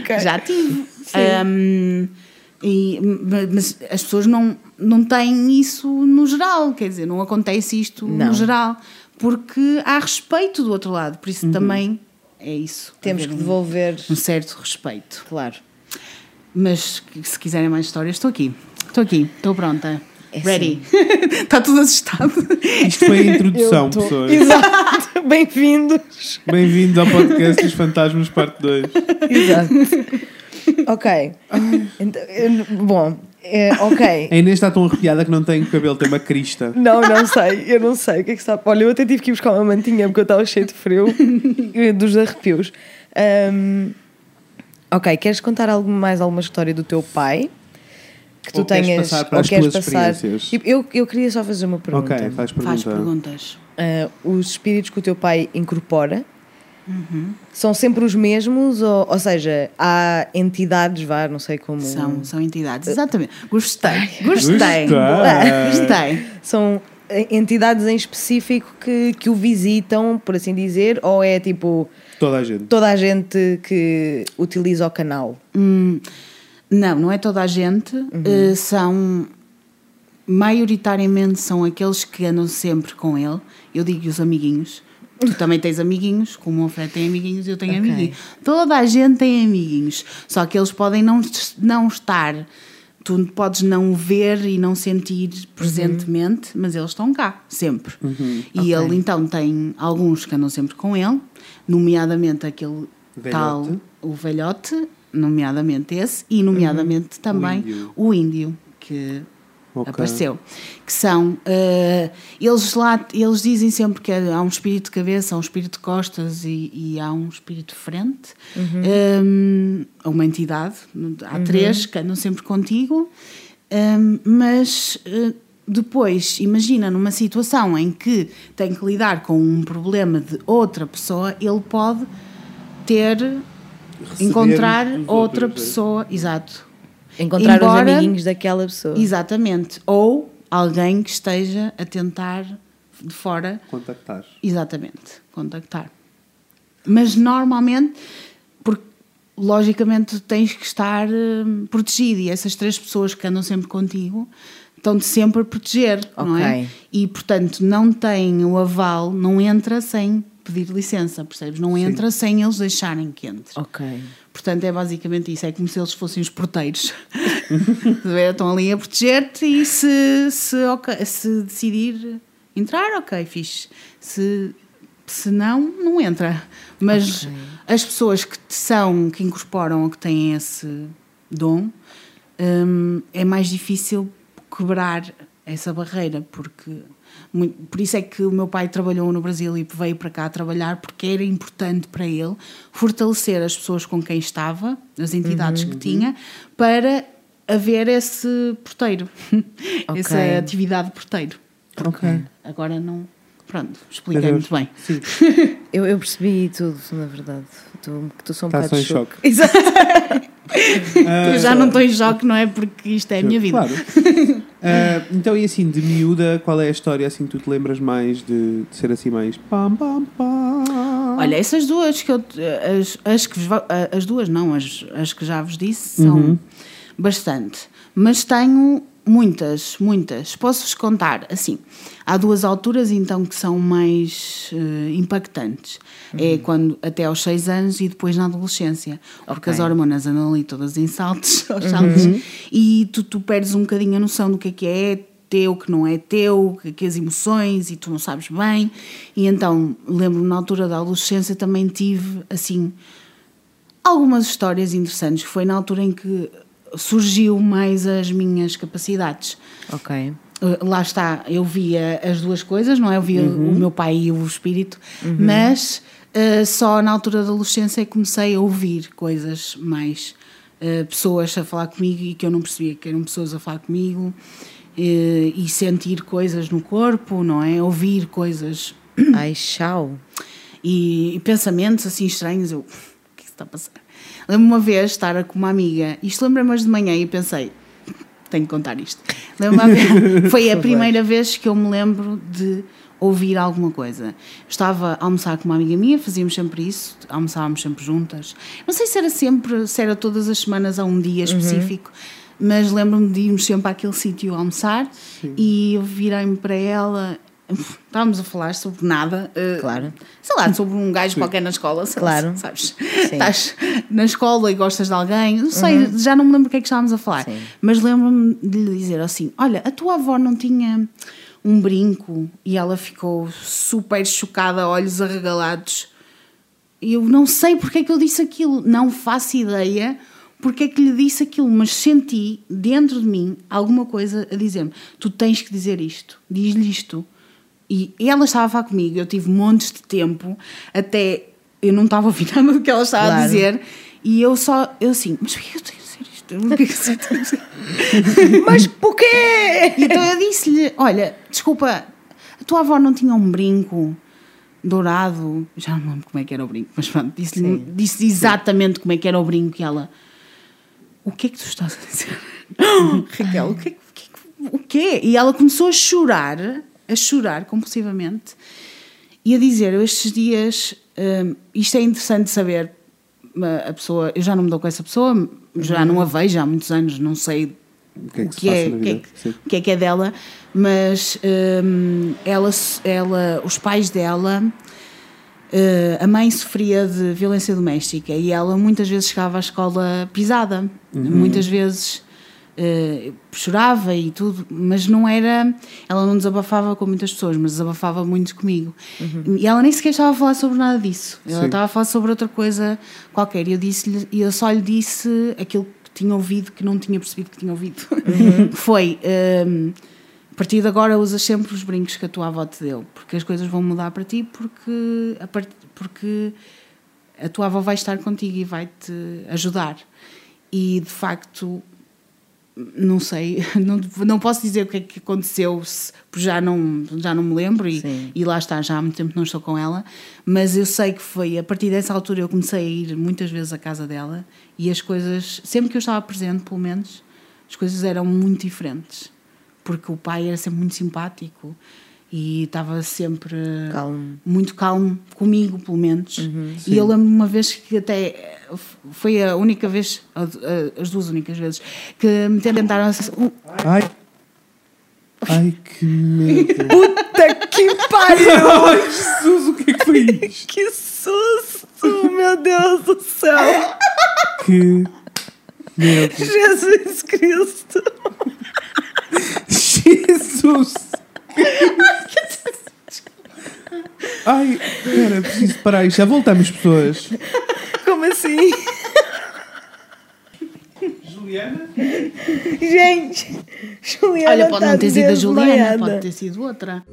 Speaker 3: ok.
Speaker 2: Já tive. Ahm, e, mas as pessoas não, não têm isso no geral, quer dizer, não acontece isto
Speaker 3: Não.
Speaker 2: no geral, porque há respeito do outro lado, por isso também é isso.
Speaker 3: Temos que devolver.
Speaker 2: um certo respeito.
Speaker 3: Claro.
Speaker 2: Mas se quiserem mais histórias, estou aqui. Estou aqui, estou pronta.
Speaker 3: É
Speaker 2: Ready. Está tudo assustado.
Speaker 1: Isto foi a introdução, pessoas.
Speaker 3: Exato. Bem-vindos.
Speaker 1: Bem-vindos ao podcast dos Fantasmas, parte 2.
Speaker 3: Exato. ok. Então, bom, é, ok.
Speaker 1: A Inês está tão arrepiada que não tem cabelo, tem uma crista.
Speaker 3: Não, não sei, eu não sei o que é que está. Olha, eu até tive que ir buscar uma mantinha porque eu estava cheio de frio dos arrepios. Ahm, ok, queres contar algo, mais alguma história do teu pai? Que tu
Speaker 1: Ou queres
Speaker 3: tenhas.
Speaker 1: passar para
Speaker 3: ou
Speaker 1: as
Speaker 3: queres
Speaker 1: tuas
Speaker 3: passar.
Speaker 1: experiências?
Speaker 3: Tipo, Eu, eu queria só fazer uma pergunta.
Speaker 1: Ok, faz pergunta.
Speaker 2: Faz perguntas.
Speaker 3: Ah, os espíritos que o teu pai incorpora são sempre os mesmos? Ou, ou seja, há entidades, vá, não sei como.
Speaker 2: São, são entidades. Exatamente. Gostei. Gostei.
Speaker 1: Gostei.
Speaker 3: São entidades em específico que, que o visitam, por assim dizer, ou é tipo
Speaker 1: Toda a gente.
Speaker 3: toda a gente que utiliza o canal?
Speaker 2: Hum, não, não é toda a gente. Eh, são. Maioritariamente são aqueles que andam sempre com ele. Eu digo os amiguinhos. Tu também tens amiguinhos, como o Fred tem amiguinhos, eu tenho
Speaker 3: Ok.
Speaker 2: amiguinhos. Toda a gente tem amiguinhos. Só que eles podem não, não estar. Tu podes não ver e não sentir presentemente, mas eles estão cá, sempre. E
Speaker 3: Ok.
Speaker 2: ele então tem alguns que andam sempre com ele, nomeadamente aquele
Speaker 1: Velhote.
Speaker 2: tal, o velhote, nomeadamente esse, e nomeadamente também
Speaker 1: índio.
Speaker 2: o índio, que
Speaker 1: Ok.
Speaker 2: apareceu. Que são. eh, eles lá eles dizem sempre que há um espírito de cabeça, há um espírito de costas e, e há um espírito de frente. Um, uma entidade. Há três que andam sempre contigo. Um, mas. eh, depois, imagina numa situação em que tem que lidar com um problema de outra pessoa, ele pode ter,
Speaker 1: Receber
Speaker 2: encontrar outra
Speaker 1: outros, é?
Speaker 2: pessoa, exato,
Speaker 3: Encontrar os
Speaker 2: Embora-
Speaker 3: amiguinhos daquela pessoa.
Speaker 2: Exatamente. Ou alguém que esteja a tentar de fora,
Speaker 1: Contactar.
Speaker 2: exatamente, contactar. Mas normalmente, porque logicamente tens que estar hum, protegido e essas três pessoas que andam sempre contigo estão-te sempre a proteger, não é? E portanto não tem o aval, não entra sem pedir licença, percebes? Não entra sem eles deixarem que entre.
Speaker 3: Ok.
Speaker 2: Portanto, é basicamente isso. É como se eles fossem os porteiros. Ver? Estão ali a proteger-te e se, se, ok- se decidir entrar, ok, fixe. Se, se não, não entra. Mas
Speaker 3: Ok.
Speaker 2: as pessoas que são, que incorporam ou que têm esse dom, hum, é mais difícil quebrar essa barreira, porque por isso é que o meu pai trabalhou no Brasil e veio para cá trabalhar, porque era importante para ele fortalecer as pessoas com quem estava, as entidades que tinha, para haver esse porteiro, essa atividade de porteiro.
Speaker 3: Ok.
Speaker 2: Agora não. Pronto, expliquei muito bem.
Speaker 1: Sim.
Speaker 3: Eu, eu percebi tudo, na verdade. Tu, que tu sou um
Speaker 1: Tá
Speaker 3: bocado
Speaker 1: só em
Speaker 3: de choque.
Speaker 1: choque.
Speaker 3: Exato.
Speaker 2: Eu já não estou em choque, não é? Porque isto é a minha vida.
Speaker 1: Claro. Ah, então, e assim, de miúda, qual é a história assim que tu te lembras mais de, de ser assim mais pam pam pam?
Speaker 2: Olha, essas duas que eu. As, as, que, vos as duas não, as, as que já vos disse são
Speaker 1: Uhum.
Speaker 2: bastante. Mas tenho muitas, muitas. Posso-vos contar assim. Há duas alturas então que são mais eh, impactantes. É quando até aos 6 anos e depois na adolescência. Porque
Speaker 3: Ok.
Speaker 2: as hormonas andam ali todas em saltos, aos saltos, e tu, tu perdes um bocadinho a noção do que é que é teu, que não é teu, que, que as emoções e tu não sabes bem. E então, lembro-me na altura da adolescência também tive assim algumas histórias interessantes. Foi na altura em que surgiu mais as minhas capacidades.
Speaker 3: Ok.
Speaker 2: Uh, Lá está, eu via as duas coisas, não é? Eu via o meu pai e o espírito, mas uh, só na altura da adolescência é comecei a ouvir coisas mais uh, pessoas a falar comigo e que eu não percebia que eram pessoas a falar comigo uh, e sentir coisas no corpo, não é? Ouvir coisas
Speaker 3: Ai, tchau.
Speaker 2: e, e pensamentos assim estranhos. Eu, o que é que se está a passar? Lembro-me uma vez estar com uma amiga, isto lembra-me hoje de manhã e pensei, tenho que contar isto. Lembro-me uma vez, foi a primeira vez que eu me lembro de ouvir alguma coisa. Estava a almoçar com uma amiga minha, fazíamos sempre isso, almoçávamos sempre juntas. Não sei se era sempre, se era todas as semanas a um dia específico, mas lembro-me de irmos sempre àquele sítio almoçar e eu virei-me para ela. Estávamos a falar sobre nada. eh,
Speaker 3: Claro.
Speaker 2: Sei lá, sobre um gajo qualquer na escola. sei lá,
Speaker 3: Claro.
Speaker 2: Sabes? Estás na escola e gostas de alguém. Não sei,
Speaker 3: Uhum.
Speaker 2: já não me lembro o que é que estávamos a falar.
Speaker 3: Sim.
Speaker 2: Mas lembro-me de lhe dizer assim: Olha, a tua avó não tinha um brinco e ela ficou super chocada, olhos arregalados. E eu não sei porque é que eu disse aquilo, não faço ideia porque é que lhe disse aquilo, mas senti dentro de mim alguma coisa a dizer-me: Tu tens que dizer isto, diz-lhe isto. E ela estava a falar comigo, eu tive montes de tempo, até eu não estava a ouvir nada do que ela estava a
Speaker 3: Claro.
Speaker 2: dizer, e eu só, eu assim, mas porquê que eu tenho que dizer isto?
Speaker 3: Mas porquê?
Speaker 2: então eu disse-lhe: Olha, desculpa, a tua avó não tinha um brinco dourado? Já não me lembro como é que era o brinco, mas pronto, disse-lhe disse exatamente como é que era o brinco e ela: O que é que tu estás a dizer? Raquel, o que, é o que, é que- o quê? E ela começou a chorar, a chorar compulsivamente e a dizer: Eu estes dias, hum, isto é interessante saber. A pessoa, eu já não me dou com essa pessoa, já não a vejo há muitos anos, não sei
Speaker 1: O que é que
Speaker 2: que é, que é, que é que é dela, mas hum, ela, ela, os pais dela, eh, a mãe sofria de violência doméstica e ela muitas vezes chegava à escola pisada, muitas vezes eh, chorava e tudo, mas não era, ela não desabafava com muitas pessoas, mas desabafava muito comigo. E ela nem sequer estava a falar sobre nada disso, ela
Speaker 1: Sim.
Speaker 2: estava a falar sobre outra coisa qualquer e eu, disse eu só lhe disse aquilo que tinha ouvido que não tinha percebido que tinha ouvido. que foi. hum, a partir de agora usas sempre os brincos que a tua avó te deu, porque as coisas vão mudar para ti, porque a, part... porque a tua avó vai estar contigo e vai-te ajudar. E de facto, não sei, não, não posso dizer o que é que aconteceu, porque já não, já não me lembro e, e lá está, já há muito tempo não estou com ela, mas eu sei que foi a partir dessa altura eu comecei a ir muitas vezes à casa dela e as coisas, sempre que eu estava presente, pelo menos, as coisas eram muito diferentes, porque o pai era sempre muito simpático e estava sempre
Speaker 3: Calmo.
Speaker 2: muito calmo comigo, pelo menos.
Speaker 1: Sim.
Speaker 2: e eu lembro uma vez que até foi a única vez, a- a- as duas únicas vezes, que me tentaram. uh,
Speaker 1: Ai. Ai, que medo.
Speaker 3: Puta que pariu!
Speaker 1: Ai, Jesus, o que é que foi isto?
Speaker 3: que susto! Meu Deus do céu!
Speaker 1: Que medo.
Speaker 3: Jesus Cristo!
Speaker 1: Jesus! Ai, espera, preciso parar isto. Já voltamos, pessoas.
Speaker 3: Como assim?
Speaker 1: Juliana?
Speaker 3: Gente! Juliana
Speaker 2: Olha, pode
Speaker 3: tá
Speaker 2: não ter sido a Juliana, pode ter sido outra.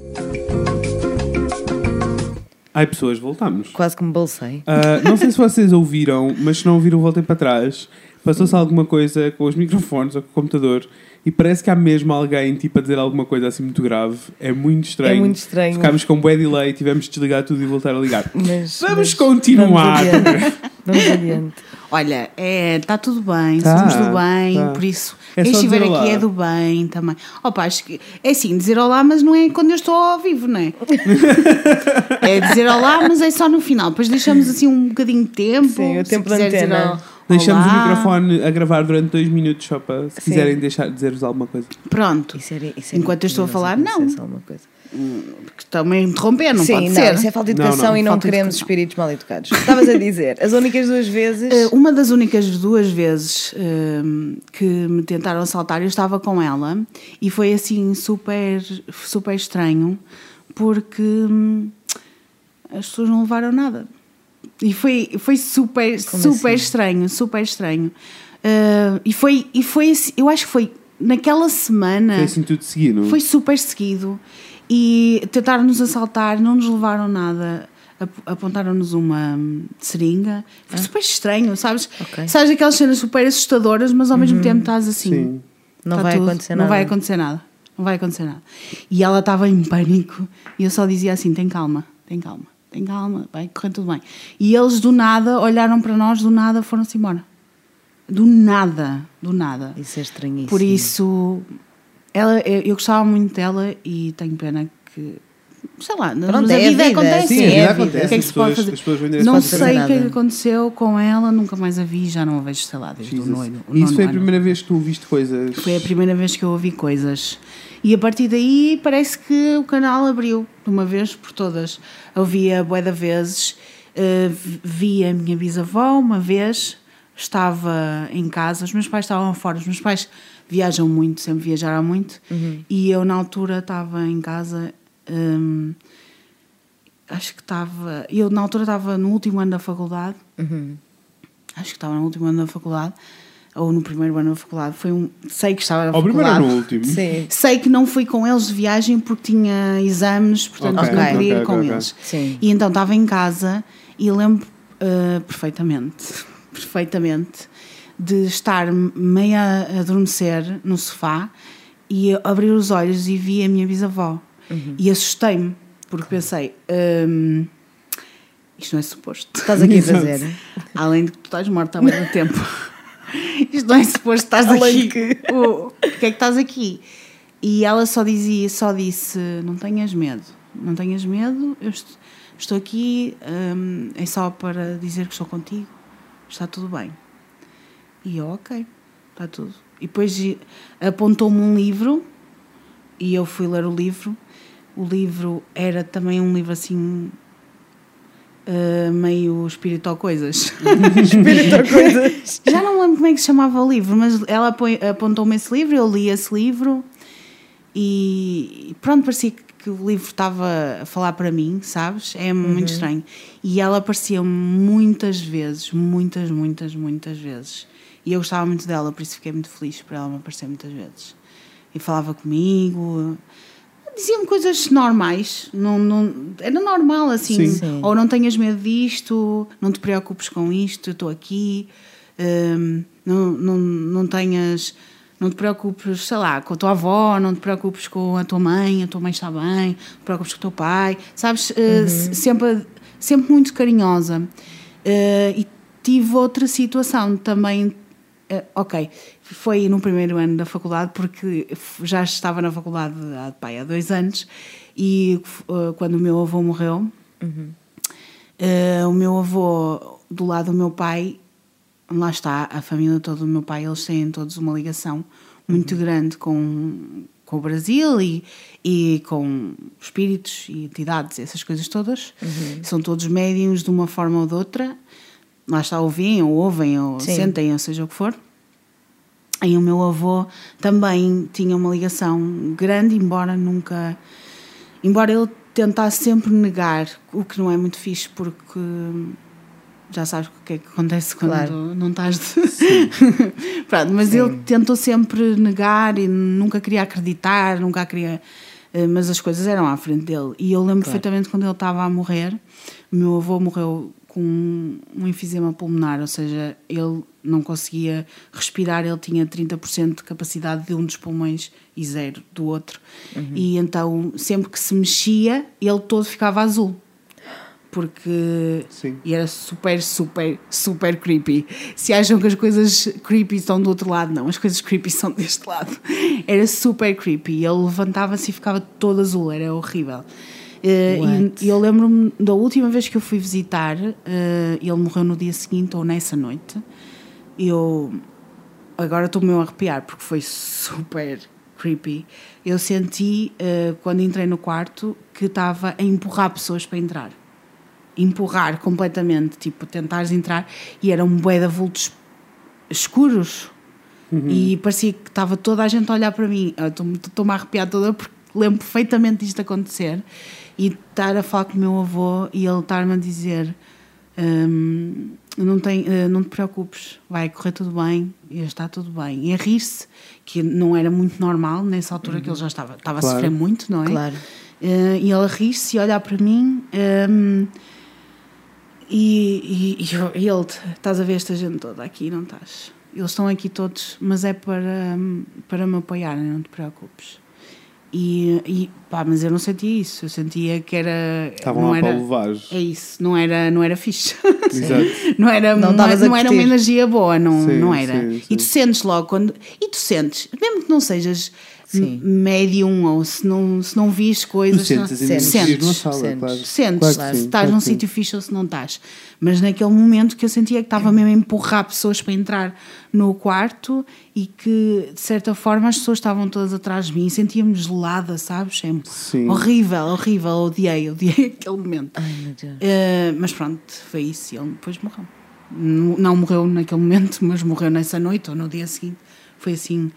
Speaker 1: Ai, pessoas, voltamos.
Speaker 3: Quase que me balsei.
Speaker 1: Ah, não sei se vocês ouviram, mas se não ouviram, voltem para trás. Passou-se alguma coisa com os microfones ou com o computador e parece que há mesmo alguém tipo, a dizer alguma coisa assim muito grave. É muito estranho.
Speaker 3: É muito estranho.
Speaker 1: Ficámos com um delay, tivemos de desligar tudo e voltar a ligar.
Speaker 3: Mas,
Speaker 1: Vamos
Speaker 3: mas
Speaker 1: continuar.
Speaker 3: Vamos. Vamos adiante.
Speaker 2: Olha, está tudo bem,
Speaker 1: Tá,
Speaker 2: somos do bem,
Speaker 1: tá.
Speaker 2: por isso,
Speaker 1: É
Speaker 2: quem estiver aqui
Speaker 1: olá.
Speaker 2: é do bem também. Opa, acho que é assim, dizer olá, mas não é quando eu estou ao vivo, não é? é dizer olá, mas é só no final. Depois deixamos assim um bocadinho de tempo.
Speaker 3: Sim, o tempo da antena.
Speaker 1: Deixamos o
Speaker 2: olá.
Speaker 1: microfone a gravar durante dois minutos só para se
Speaker 3: Sim.
Speaker 1: quiserem deixar dizer-vos alguma coisa.
Speaker 2: Pronto,
Speaker 3: Isso era, isso era
Speaker 2: Enquanto eu estou a falar, não. Porque estão-me a interromper, não
Speaker 3: Sim,
Speaker 2: pode
Speaker 3: não,
Speaker 2: ser.
Speaker 3: isso é falta de
Speaker 1: Não,
Speaker 3: educação
Speaker 1: não,
Speaker 3: e não
Speaker 2: falta de
Speaker 3: queremos
Speaker 2: educação.
Speaker 3: espíritos mal educados. Estavas a dizer, as únicas duas vezes.
Speaker 2: Eh, Uma das únicas duas vezes ehm, que me tentaram assaltar, eu estava com ela e foi assim super, super estranho porque hum, as pessoas não levaram nada. E foi, foi super,
Speaker 3: Como
Speaker 2: super
Speaker 3: assim?
Speaker 2: estranho, super estranho. Eh, e foi, e foi assim, eu acho que foi naquela semana.
Speaker 1: Foi assim tudo seguido.
Speaker 2: Foi super seguido e tentaram nos assaltar, não nos levaram nada, ap- apontaram-nos uma hum, seringa. Foi super estranho, sabes?
Speaker 3: Ah. Ok. Uhum.
Speaker 2: Sabes aquelas cenas super assustadoras, mas ao mesmo tempo estás assim.
Speaker 1: Sim.
Speaker 3: Não
Speaker 2: tá
Speaker 3: vai
Speaker 2: tudo,
Speaker 3: acontecer
Speaker 2: não
Speaker 3: nada.
Speaker 2: vai acontecer nada. Não vai acontecer nada. E ela estava em pânico e eu só dizia assim: tem calma, tem calma, tem calma, vai correr tudo bem. E eles do nada olharam para nós, do nada foram-se embora. Do nada, do nada.
Speaker 3: Isso é estranhíssimo.
Speaker 2: Por isso, ela, eu, eu gostava muito dela e tenho pena que. Sei lá,
Speaker 3: Pronto,
Speaker 2: mas
Speaker 3: é
Speaker 2: a
Speaker 3: a
Speaker 2: vida,
Speaker 3: vida,
Speaker 2: acontece.
Speaker 1: Sim, a
Speaker 3: é a vida.
Speaker 1: acontece.
Speaker 2: O que é que se pode
Speaker 1: pessoas-
Speaker 2: fazer? Não sei o que é que aconteceu com ela, nunca mais a vi, já não a vejo, sei lá, desde
Speaker 1: Jesus.
Speaker 2: o
Speaker 1: E Isso foi a
Speaker 2: ano.
Speaker 1: primeira vez que tu ouviste coisas.
Speaker 2: Foi a primeira vez que eu ouvi coisas. E a partir daí parece que o canal abriu, de uma vez por todas. Eu via bué de vezes, eh, vi a minha bisavó uma vez, estava em casa, os meus pais estavam fora, os meus pais viajam muito, sempre viajaram muito, e eu na altura estava em casa, hum, acho que estava, eu na altura estava no último ano da faculdade,
Speaker 3: Uhum.
Speaker 2: acho que estava no último ano da faculdade, ou no primeiro ano da faculdade, foi um, sei que estava na
Speaker 1: Ao primeiro ou
Speaker 2: faculdade.
Speaker 1: no último?
Speaker 3: Sim.
Speaker 2: Sei que não fui com eles de viagem porque tinha exames, portanto
Speaker 1: Ok,
Speaker 2: não queria ir
Speaker 1: ok,
Speaker 2: com
Speaker 1: ok, ok.
Speaker 2: eles.
Speaker 3: Sim.
Speaker 2: E então estava em casa e lembro uh, perfeitamente, perfeitamente, de estar meio a adormecer no sofá e abrir os olhos e vi a minha bisavó.
Speaker 3: Uhum.
Speaker 2: E assustei-me, porque pensei, hum, isto não é suposto.
Speaker 3: Estás aqui a fazer.
Speaker 2: Além de que tu estás morta há muito tempo. Isto não é suposto estás
Speaker 3: Além
Speaker 2: aqui. O que é que estás aqui? E ela só dizia, só disse, não tenhas medo, não tenhas medo, eu est- estou aqui, hum, é só para dizer que estou contigo, está tudo bem. E eu, ok, está tudo. E depois apontou-me um livro e eu fui ler o livro. O livro era também um livro assim, uh, meio espiritual coisas.
Speaker 3: Espírito ou coisas.
Speaker 2: Já não lembro como é que se chamava o livro, mas ela apo- apontou-me esse livro, eu li esse livro e pronto, parecia que o livro estava a falar para mim, sabes? É muito estranho. E ela apareceu muitas vezes, muitas, muitas, muitas vezes. E eu gostava muito dela, por isso fiquei muito feliz por ela me aparecer muitas vezes. E falava comigo, dizia-me coisas normais, não, não, era normal assim.
Speaker 1: Sim.
Speaker 3: Sim.
Speaker 2: Ou não tenhas medo disto, não te preocupes com isto, eu estou aqui, hum, não, não, não tenhas. Não te preocupes, sei lá, com a tua avó, não te preocupes com a tua mãe, a tua mãe está bem, não te preocupes com o teu pai, sabes? Uh, se- sempre, sempre muito carinhosa. Uh, e tive outra situação também eh, ok, foi no primeiro ano da faculdade, porque já estava na faculdade há, pai, há dois anos, e eh, quando o meu avô morreu, eh, o meu avô, do lado do meu pai, lá está, a família toda do meu pai, eles têm todos uma ligação muito grande com, com o Brasil e, e com espíritos e entidades, essas coisas todas. São todos médiums de uma forma ou de outra. Lá está, ouvem, ou ouvem, ou
Speaker 3: Sim.
Speaker 2: sentem, ou seja o que for. E o meu avô também tinha uma ligação grande, embora nunca. Embora ele tentasse sempre negar, o que não é muito fixe, porque já sabes o que é que acontece quando
Speaker 3: Claro.
Speaker 2: não estás. De... Pronto, mas ele tentou sempre negar e nunca queria acreditar, nunca queria eh, mas as coisas eram à frente dele. E eu lembro perfeitamente quando ele estava a morrer, o meu avô morreu com um enfisema pulmonar, ou seja, ele não conseguia respirar, ele tinha 30% de capacidade de um dos pulmões e zero do outro. E então, sempre que se mexia, ele todo ficava azul. Porque.
Speaker 1: Sim.
Speaker 2: E era super, super, super creepy. Se acham que as coisas creepy estão do outro lado, não, as coisas creepy são deste lado. Era super creepy. Ele levantava-se e ficava todo azul, era horrível. Eh, e, eu lembro-me da última vez que eu fui visitar, eh, ele morreu no dia seguinte ou nessa noite. Eu agora estou-me a arrepiar porque foi super creepy. Eu senti eh, quando entrei no quarto que estava a empurrar pessoas para entrar. Empurrar completamente, tipo, tentares entrar e eram um bué de vultos escuros e parecia que estava toda a gente a olhar para mim. Estou-me a arrepiar toda porque lembro perfeitamente disto acontecer e estar a falar com o meu avô e ele estar-me a dizer. hum, não, tem, eh, não te preocupes, vai correr tudo bem, está tudo bem. E a rir-se, que não era muito normal nessa altura que ele já estava, estava a
Speaker 1: Claro.
Speaker 2: sofrer muito, não é?
Speaker 3: Claro.
Speaker 2: Eh, e ele a rir-se e a olhar para mim. hum, e, e, e e ele, estás a ver esta gente toda aqui, não estás? Eles estão aqui todos, mas é para, hum, para me apoiarem, não te preocupes. E, e pá, mas eu não sentia isso, eu sentia que era.
Speaker 1: Estavam
Speaker 2: não
Speaker 1: lá
Speaker 2: era,
Speaker 1: para levar.
Speaker 2: É isso, não era, não era fixe.
Speaker 1: Exato.
Speaker 2: Não era,
Speaker 3: Não
Speaker 2: não, não era uma energia boa, não,
Speaker 1: Sim,
Speaker 2: não era.
Speaker 1: sim,
Speaker 2: E tu
Speaker 1: sim.
Speaker 2: sentes logo quando. E tu sentes, mesmo que não sejas
Speaker 3: Sim.
Speaker 2: médium ou se não, se não vis coisas.
Speaker 1: Tu sentes
Speaker 2: não- sentes.
Speaker 1: numa sala,
Speaker 3: sentes.
Speaker 1: claro.
Speaker 2: Sentes,
Speaker 1: Claro que
Speaker 2: se
Speaker 1: sim,
Speaker 2: estás num
Speaker 1: sim.
Speaker 2: sítio fixe ou se não estás. Mas naquele momento que eu sentia que estava mesmo a empurrar pessoas para entrar no quarto e que de certa forma as pessoas estavam todas atrás de mim e sentia-me gelada, sabes? É
Speaker 1: Sim.
Speaker 2: horrível, horrível, odiei, odiei aquele momento.
Speaker 3: Ai, meu Deus.
Speaker 2: Eh, mas pronto, foi isso e ele depois morreu. Não não morreu naquele momento, mas morreu nessa noite ou no dia seguinte. Foi assim.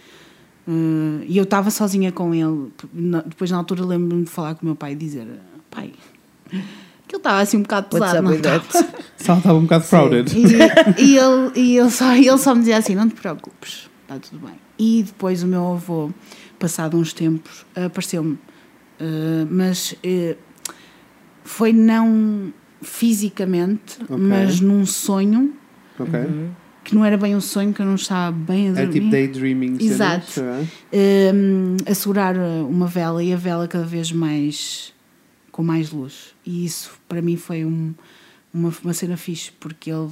Speaker 2: Eh, e eu estava sozinha com ele. Na- Depois, na altura, lembro-me de falar com o meu pai e dizer: Pai, que ele estava assim um bocado pesado. não estava?"
Speaker 1: um bocado crowded.
Speaker 2: E, e ele, e ele, só, ele só me dizia assim: Não te preocupes, está tudo bem. E depois o meu avô, passado uns tempos, apareceu-me. Eh, mas eh, foi não fisicamente,
Speaker 1: Ok.
Speaker 2: mas num sonho
Speaker 1: Ok.
Speaker 2: Que não era bem um sonho, que eu não estava bem a
Speaker 1: É
Speaker 2: dormir.
Speaker 1: tipo daydreaming.
Speaker 2: Exato. um, a segurar uma vela e a vela cada vez mais com mais luz. E isso para mim foi um- uma, uma cena fixe, porque ele,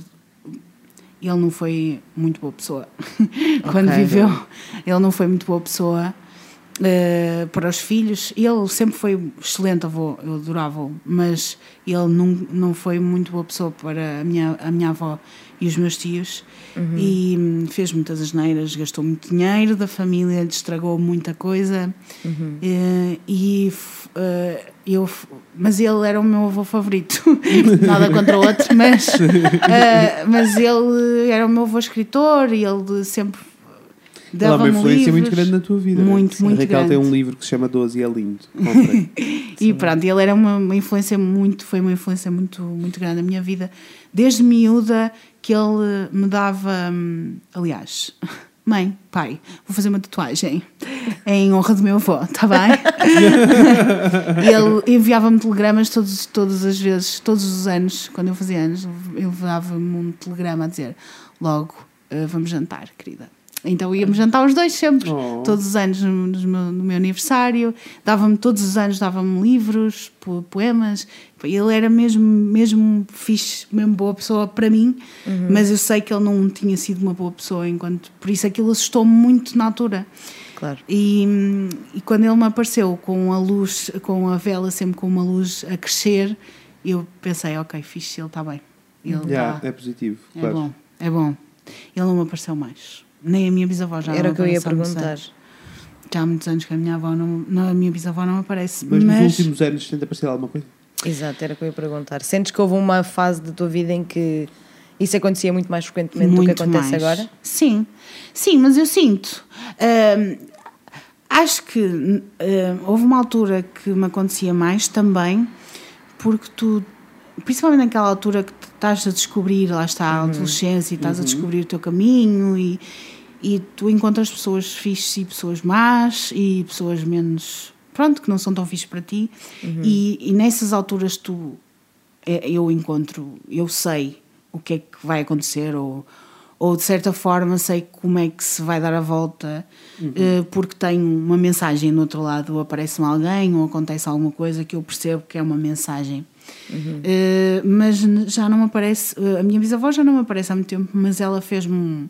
Speaker 2: ele não foi muito boa pessoa. Quando
Speaker 3: Ok.
Speaker 2: viveu, ele não foi muito boa pessoa. eh, para os filhos, ele sempre foi um excelente avô, eu adorava-o, mas ele não, não foi muito boa pessoa para a minha, a minha avó e os meus tios. E hum, fez muitas asneiras, gastou muito dinheiro da família, estragou muita coisa. Eh, e f- eh, eu, mas ele era o meu avô favorito, nada contra o outro, mas, eh, mas ele era o meu avô escritor e ele sempre
Speaker 1: Ela é uma influência muito
Speaker 2: livros.
Speaker 1: grande na tua vida.
Speaker 2: Muito,
Speaker 1: A
Speaker 2: muito
Speaker 1: Raquel tem
Speaker 2: grande.
Speaker 1: um livro que se chama 12 e é lindo.
Speaker 2: E pronto, ele era uma, uma influência muito, foi uma influência muito, muito grande na minha vida. Desde miúda que ele me dava, hum, aliás, mãe, pai, vou fazer uma tatuagem em honra do meu avô, está bem? ele enviava-me telegramas todos, todas as vezes, todos os anos, quando eu fazia anos, ele enviava-me um telegrama a dizer logo eh, vamos jantar, querida. Então íamos jantar os dois sempre,
Speaker 1: Oh.
Speaker 2: todos os anos no, meu, no meu aniversário, dava-me todos os anos, dava-me livros, po- poemas. Ele era mesmo, mesmo fixe, mesmo boa pessoa para mim, mas eu sei que ele não tinha sido uma boa pessoa enquanto. Por isso aquilo assustou-me muito na altura.
Speaker 3: Claro.
Speaker 2: E, e quando ele me apareceu com a luz, com a vela sempre com uma luz a crescer, eu pensei, ok, fixe, ele está bem. Ele
Speaker 1: Yeah,
Speaker 2: tá-
Speaker 1: é positivo,
Speaker 2: é
Speaker 1: claro.
Speaker 2: bom, é bom. Ele não me apareceu mais. Nem a minha bisavó já
Speaker 3: Era
Speaker 2: não
Speaker 3: o que eu ia perguntar.
Speaker 2: Já há muitos anos que a minha avó não, não a minha bisavó não aparece.
Speaker 1: Mas,
Speaker 2: Mas,
Speaker 1: nos últimos anos tenta aparecer alguma coisa?
Speaker 3: Exato, era o que eu ia perguntar. Sentes que houve uma fase da tua vida em que isso acontecia muito mais frequentemente do que
Speaker 2: muito
Speaker 3: acontece
Speaker 2: mais.
Speaker 3: agora?
Speaker 2: Sim, sim, mas eu sinto. hum, acho que hum, houve uma altura que me acontecia mais também, porque tu, principalmente naquela altura que estás a descobrir, lá está a adolescência, e estás a descobrir o teu caminho e, e tu encontras pessoas fixes e pessoas más e pessoas menos pronto, que não são tão fixos para ti. E, e nessas alturas tu, é, eu encontro, eu sei o que é que vai acontecer ou, ou de certa forma sei como é que se vai dar a volta eh, porque tenho uma mensagem no outro lado, aparece-me alguém ou acontece alguma coisa que eu percebo que é uma mensagem. Eh, mas já não me aparece, eh, a minha bisavó já não me aparece há muito tempo, mas ela fez-me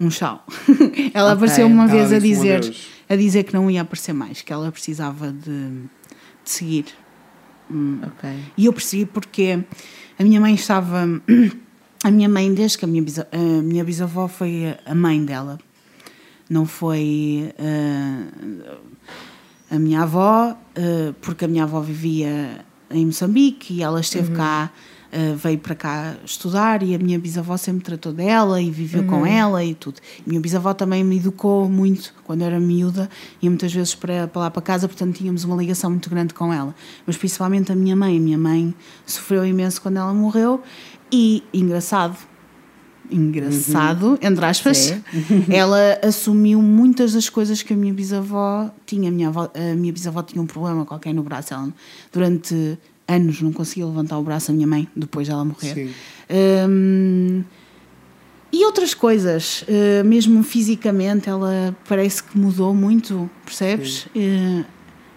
Speaker 2: um, chau. ela
Speaker 3: Ok.
Speaker 2: apareceu uma
Speaker 1: Ela
Speaker 2: vez a dizer, a dizer que não ia aparecer mais, que ela precisava de, de seguir.
Speaker 3: Ok.
Speaker 2: E eu percebi porque a minha mãe estava. A minha mãe, desde que a minha, bisa, a minha bisavó foi a mãe dela, não foi ah, a minha avó, ah, porque a minha avó vivia em Moçambique e ela esteve cá, ah, veio para cá estudar e a minha bisavó sempre tratou dela e viveu com ela e tudo. Minha bisavó também me educou muito quando era miúda, ia muitas vezes para, para lá para casa, portanto tínhamos uma ligação muito grande com ela. Mas principalmente a minha mãe. A minha mãe sofreu imenso quando ela morreu e, engraçado, engraçado, entre aspas, ela assumiu muitas das coisas que a minha bisavó tinha. A minha, avó- a minha bisavó tinha um problema qualquer no braço. Ela, durante anos, não conseguia levantar o braço, a minha mãe, depois dela morrer.
Speaker 1: Sim.
Speaker 2: Hum, e outras coisas, eh, mesmo fisicamente, ela parece que mudou muito, percebes? Eh,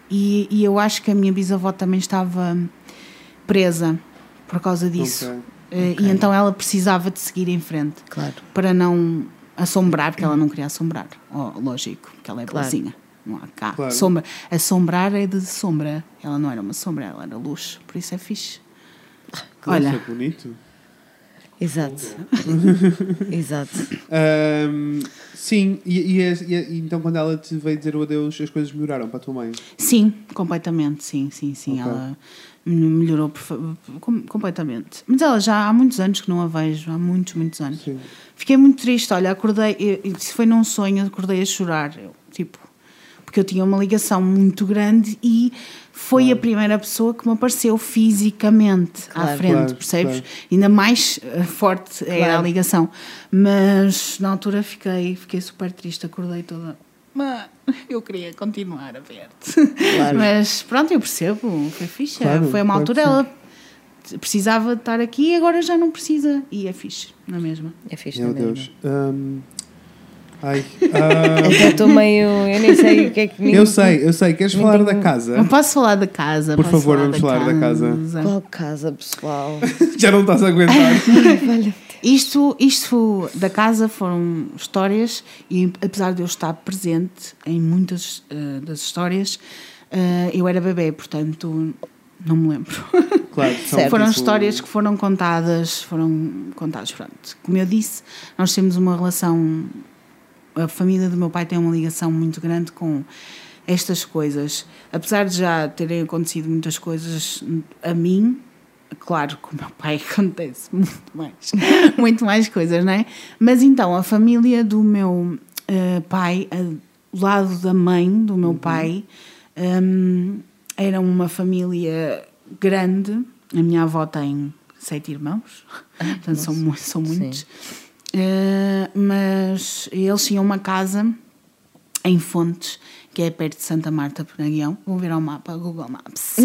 Speaker 2: e, e eu acho que a minha bisavó também estava presa por causa disso.
Speaker 1: Ok.
Speaker 2: Eh,
Speaker 3: Ok.
Speaker 2: E então ela precisava de seguir em frente
Speaker 3: Claro.
Speaker 2: para não assombrar, porque ela não queria assombrar. Oh, lógico, que ela é
Speaker 3: Claro.
Speaker 2: boazinha. Não há cá.
Speaker 1: Claro.
Speaker 2: Sombra. Assombrar é de sombra. Ela não era uma sombra, ela era luz. Por isso é fixe. Olha,
Speaker 1: Nossa, bonito.
Speaker 3: Exato. Exato.
Speaker 1: Ahm, sim, e, e é- e é- e então quando ela te veio dizer o adeus, as coisas melhoraram para a tua mãe.
Speaker 2: Sim, completamente, sim, sim, sim.
Speaker 1: Ok.
Speaker 2: Ela me- melhorou completamente. Mas ela já há muitos anos que não a vejo, há muitos, muitos anos.
Speaker 1: Sim.
Speaker 2: Fiquei muito triste, olha, acordei, isso foi num sonho, acordei a chorar, eu, porque eu tinha uma ligação muito grande e foi a primeira pessoa que me apareceu fisicamente à
Speaker 3: Claro.
Speaker 2: frente,
Speaker 1: Claro,
Speaker 2: percebes?
Speaker 1: claro.
Speaker 2: Ainda mais eh, forte era a
Speaker 3: Claro.
Speaker 2: ligação. Mas na altura fiquei, fiquei super triste, acordei toda. Mas eu queria continuar a ver-te.
Speaker 3: Claro.
Speaker 2: Mas pronto, eu percebo, foi fixe.
Speaker 1: Claro,
Speaker 2: foi uma
Speaker 1: claro
Speaker 2: altura, ela precisava de estar aqui e agora já não precisa. E é fixe, na mesma.
Speaker 3: É fixe
Speaker 1: Meu. Deus. Ahm, ai.
Speaker 3: Até estou meio. Eu nem sei o que é que.
Speaker 1: eu sei, eu sei. Queres falar da
Speaker 3: tenho-
Speaker 1: casa?
Speaker 2: Não posso falar da casa.
Speaker 1: Por favor, vamos falar da casa.
Speaker 3: Qual casa, pessoal?
Speaker 1: Já não estás a aguentar.
Speaker 2: Isto, isto da casa foram histórias e apesar de eu estar presente em muitas eh, das histórias, eh, eu era bebê, portanto não me lembro.
Speaker 1: Claro, são
Speaker 3: Certo.
Speaker 2: foram
Speaker 1: tipo-
Speaker 2: histórias que foram contadas, foram contadas, pronto. Como eu disse, nós temos uma relação, a família do meu pai tem uma ligação muito grande com estas coisas. Apesar de já terem acontecido muitas coisas a mim, claro que o meu pai acontece muito mais, muito mais coisas, não é? Mas então, a família do meu eh, pai, o lado da mãe do meu pai, hum, era uma família grande. A minha avó tem sete irmãos, portanto são, são muitos. Eh, mas eles tinham uma casa em Fontes, que é perto de Santa Marta, por Aguião. Vou ver ao mapa, Google Maps.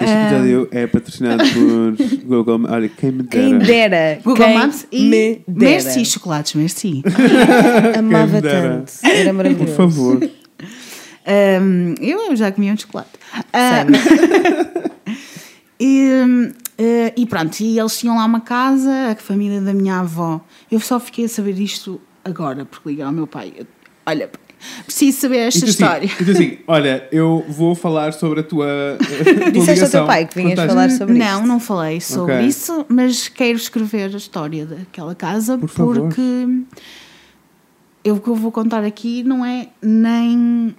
Speaker 1: Este episódio é patrocinado por Google. Olha, quem me dera.
Speaker 3: Quem dera.
Speaker 2: Google
Speaker 3: quem
Speaker 2: Maps e
Speaker 3: me dera.
Speaker 2: Merci, chocolates, merci.
Speaker 3: Amava
Speaker 1: Quem me dera.
Speaker 3: tanto. Era
Speaker 1: Por
Speaker 3: maravilhoso.
Speaker 1: favor.
Speaker 2: Um, eu já comia um chocolate. Ah,
Speaker 3: Same.
Speaker 2: e, hum, eh, e pronto, e eles tinham lá uma casa, a família da minha avó. Eu só fiquei a saber isto agora, porque liguei ao meu pai. Eu, Olha, preciso saber esta
Speaker 1: E tu
Speaker 2: história.
Speaker 1: Assim, e tu assim, olha, eu vou falar sobre a tua. a tua
Speaker 3: Disseste ao teu pai que vinhas falar sobre
Speaker 2: não,
Speaker 3: isto.
Speaker 2: não falei sobre
Speaker 1: Ok.
Speaker 2: isso, mas quero escrever a história daquela casa
Speaker 1: Por favor.
Speaker 2: porque eu, o que eu vou contar aqui não é nem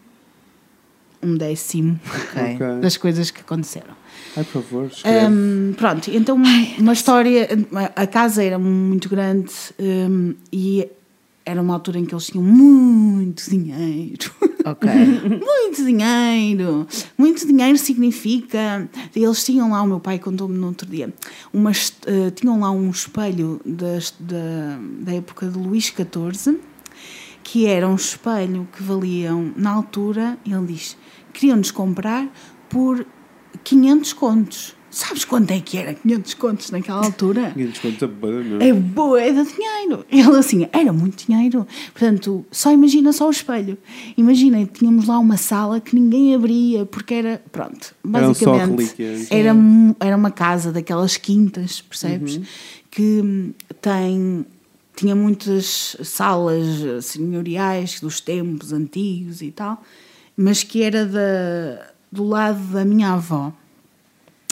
Speaker 2: um décimo
Speaker 3: Ok.
Speaker 1: Ok.
Speaker 2: das coisas que aconteceram.
Speaker 1: Ai, por favor.
Speaker 2: Hum, pronto, então uma história. A casa era muito grande hum, e era uma altura em que eles tinham muito dinheiro.
Speaker 3: Ok.
Speaker 2: Muito dinheiro. Muito dinheiro significa. Eles tinham lá, o meu pai contou-me no outro dia, umas, eh, tinham lá um espelho das, da, da época de Luís XIV que era um espelho que valiam, na altura, ele diz, queriam-nos comprar por 500 contos. Sabes quanto é que era 500 contos naquela altura?
Speaker 1: 500 contos a banda, não
Speaker 2: É boa, é de dinheiro. Ele assim, era muito dinheiro. Portanto, só imagina só o espelho. Imagina, tínhamos lá uma sala que ninguém abria, porque era, pronto, basicamente era, era uma casa daquelas quintas, percebes?
Speaker 1: Uhum.
Speaker 2: Que hum, tem, tinha muitas salas eh, senhoriais dos tempos antigos e tal, mas que era da, do lado da minha avó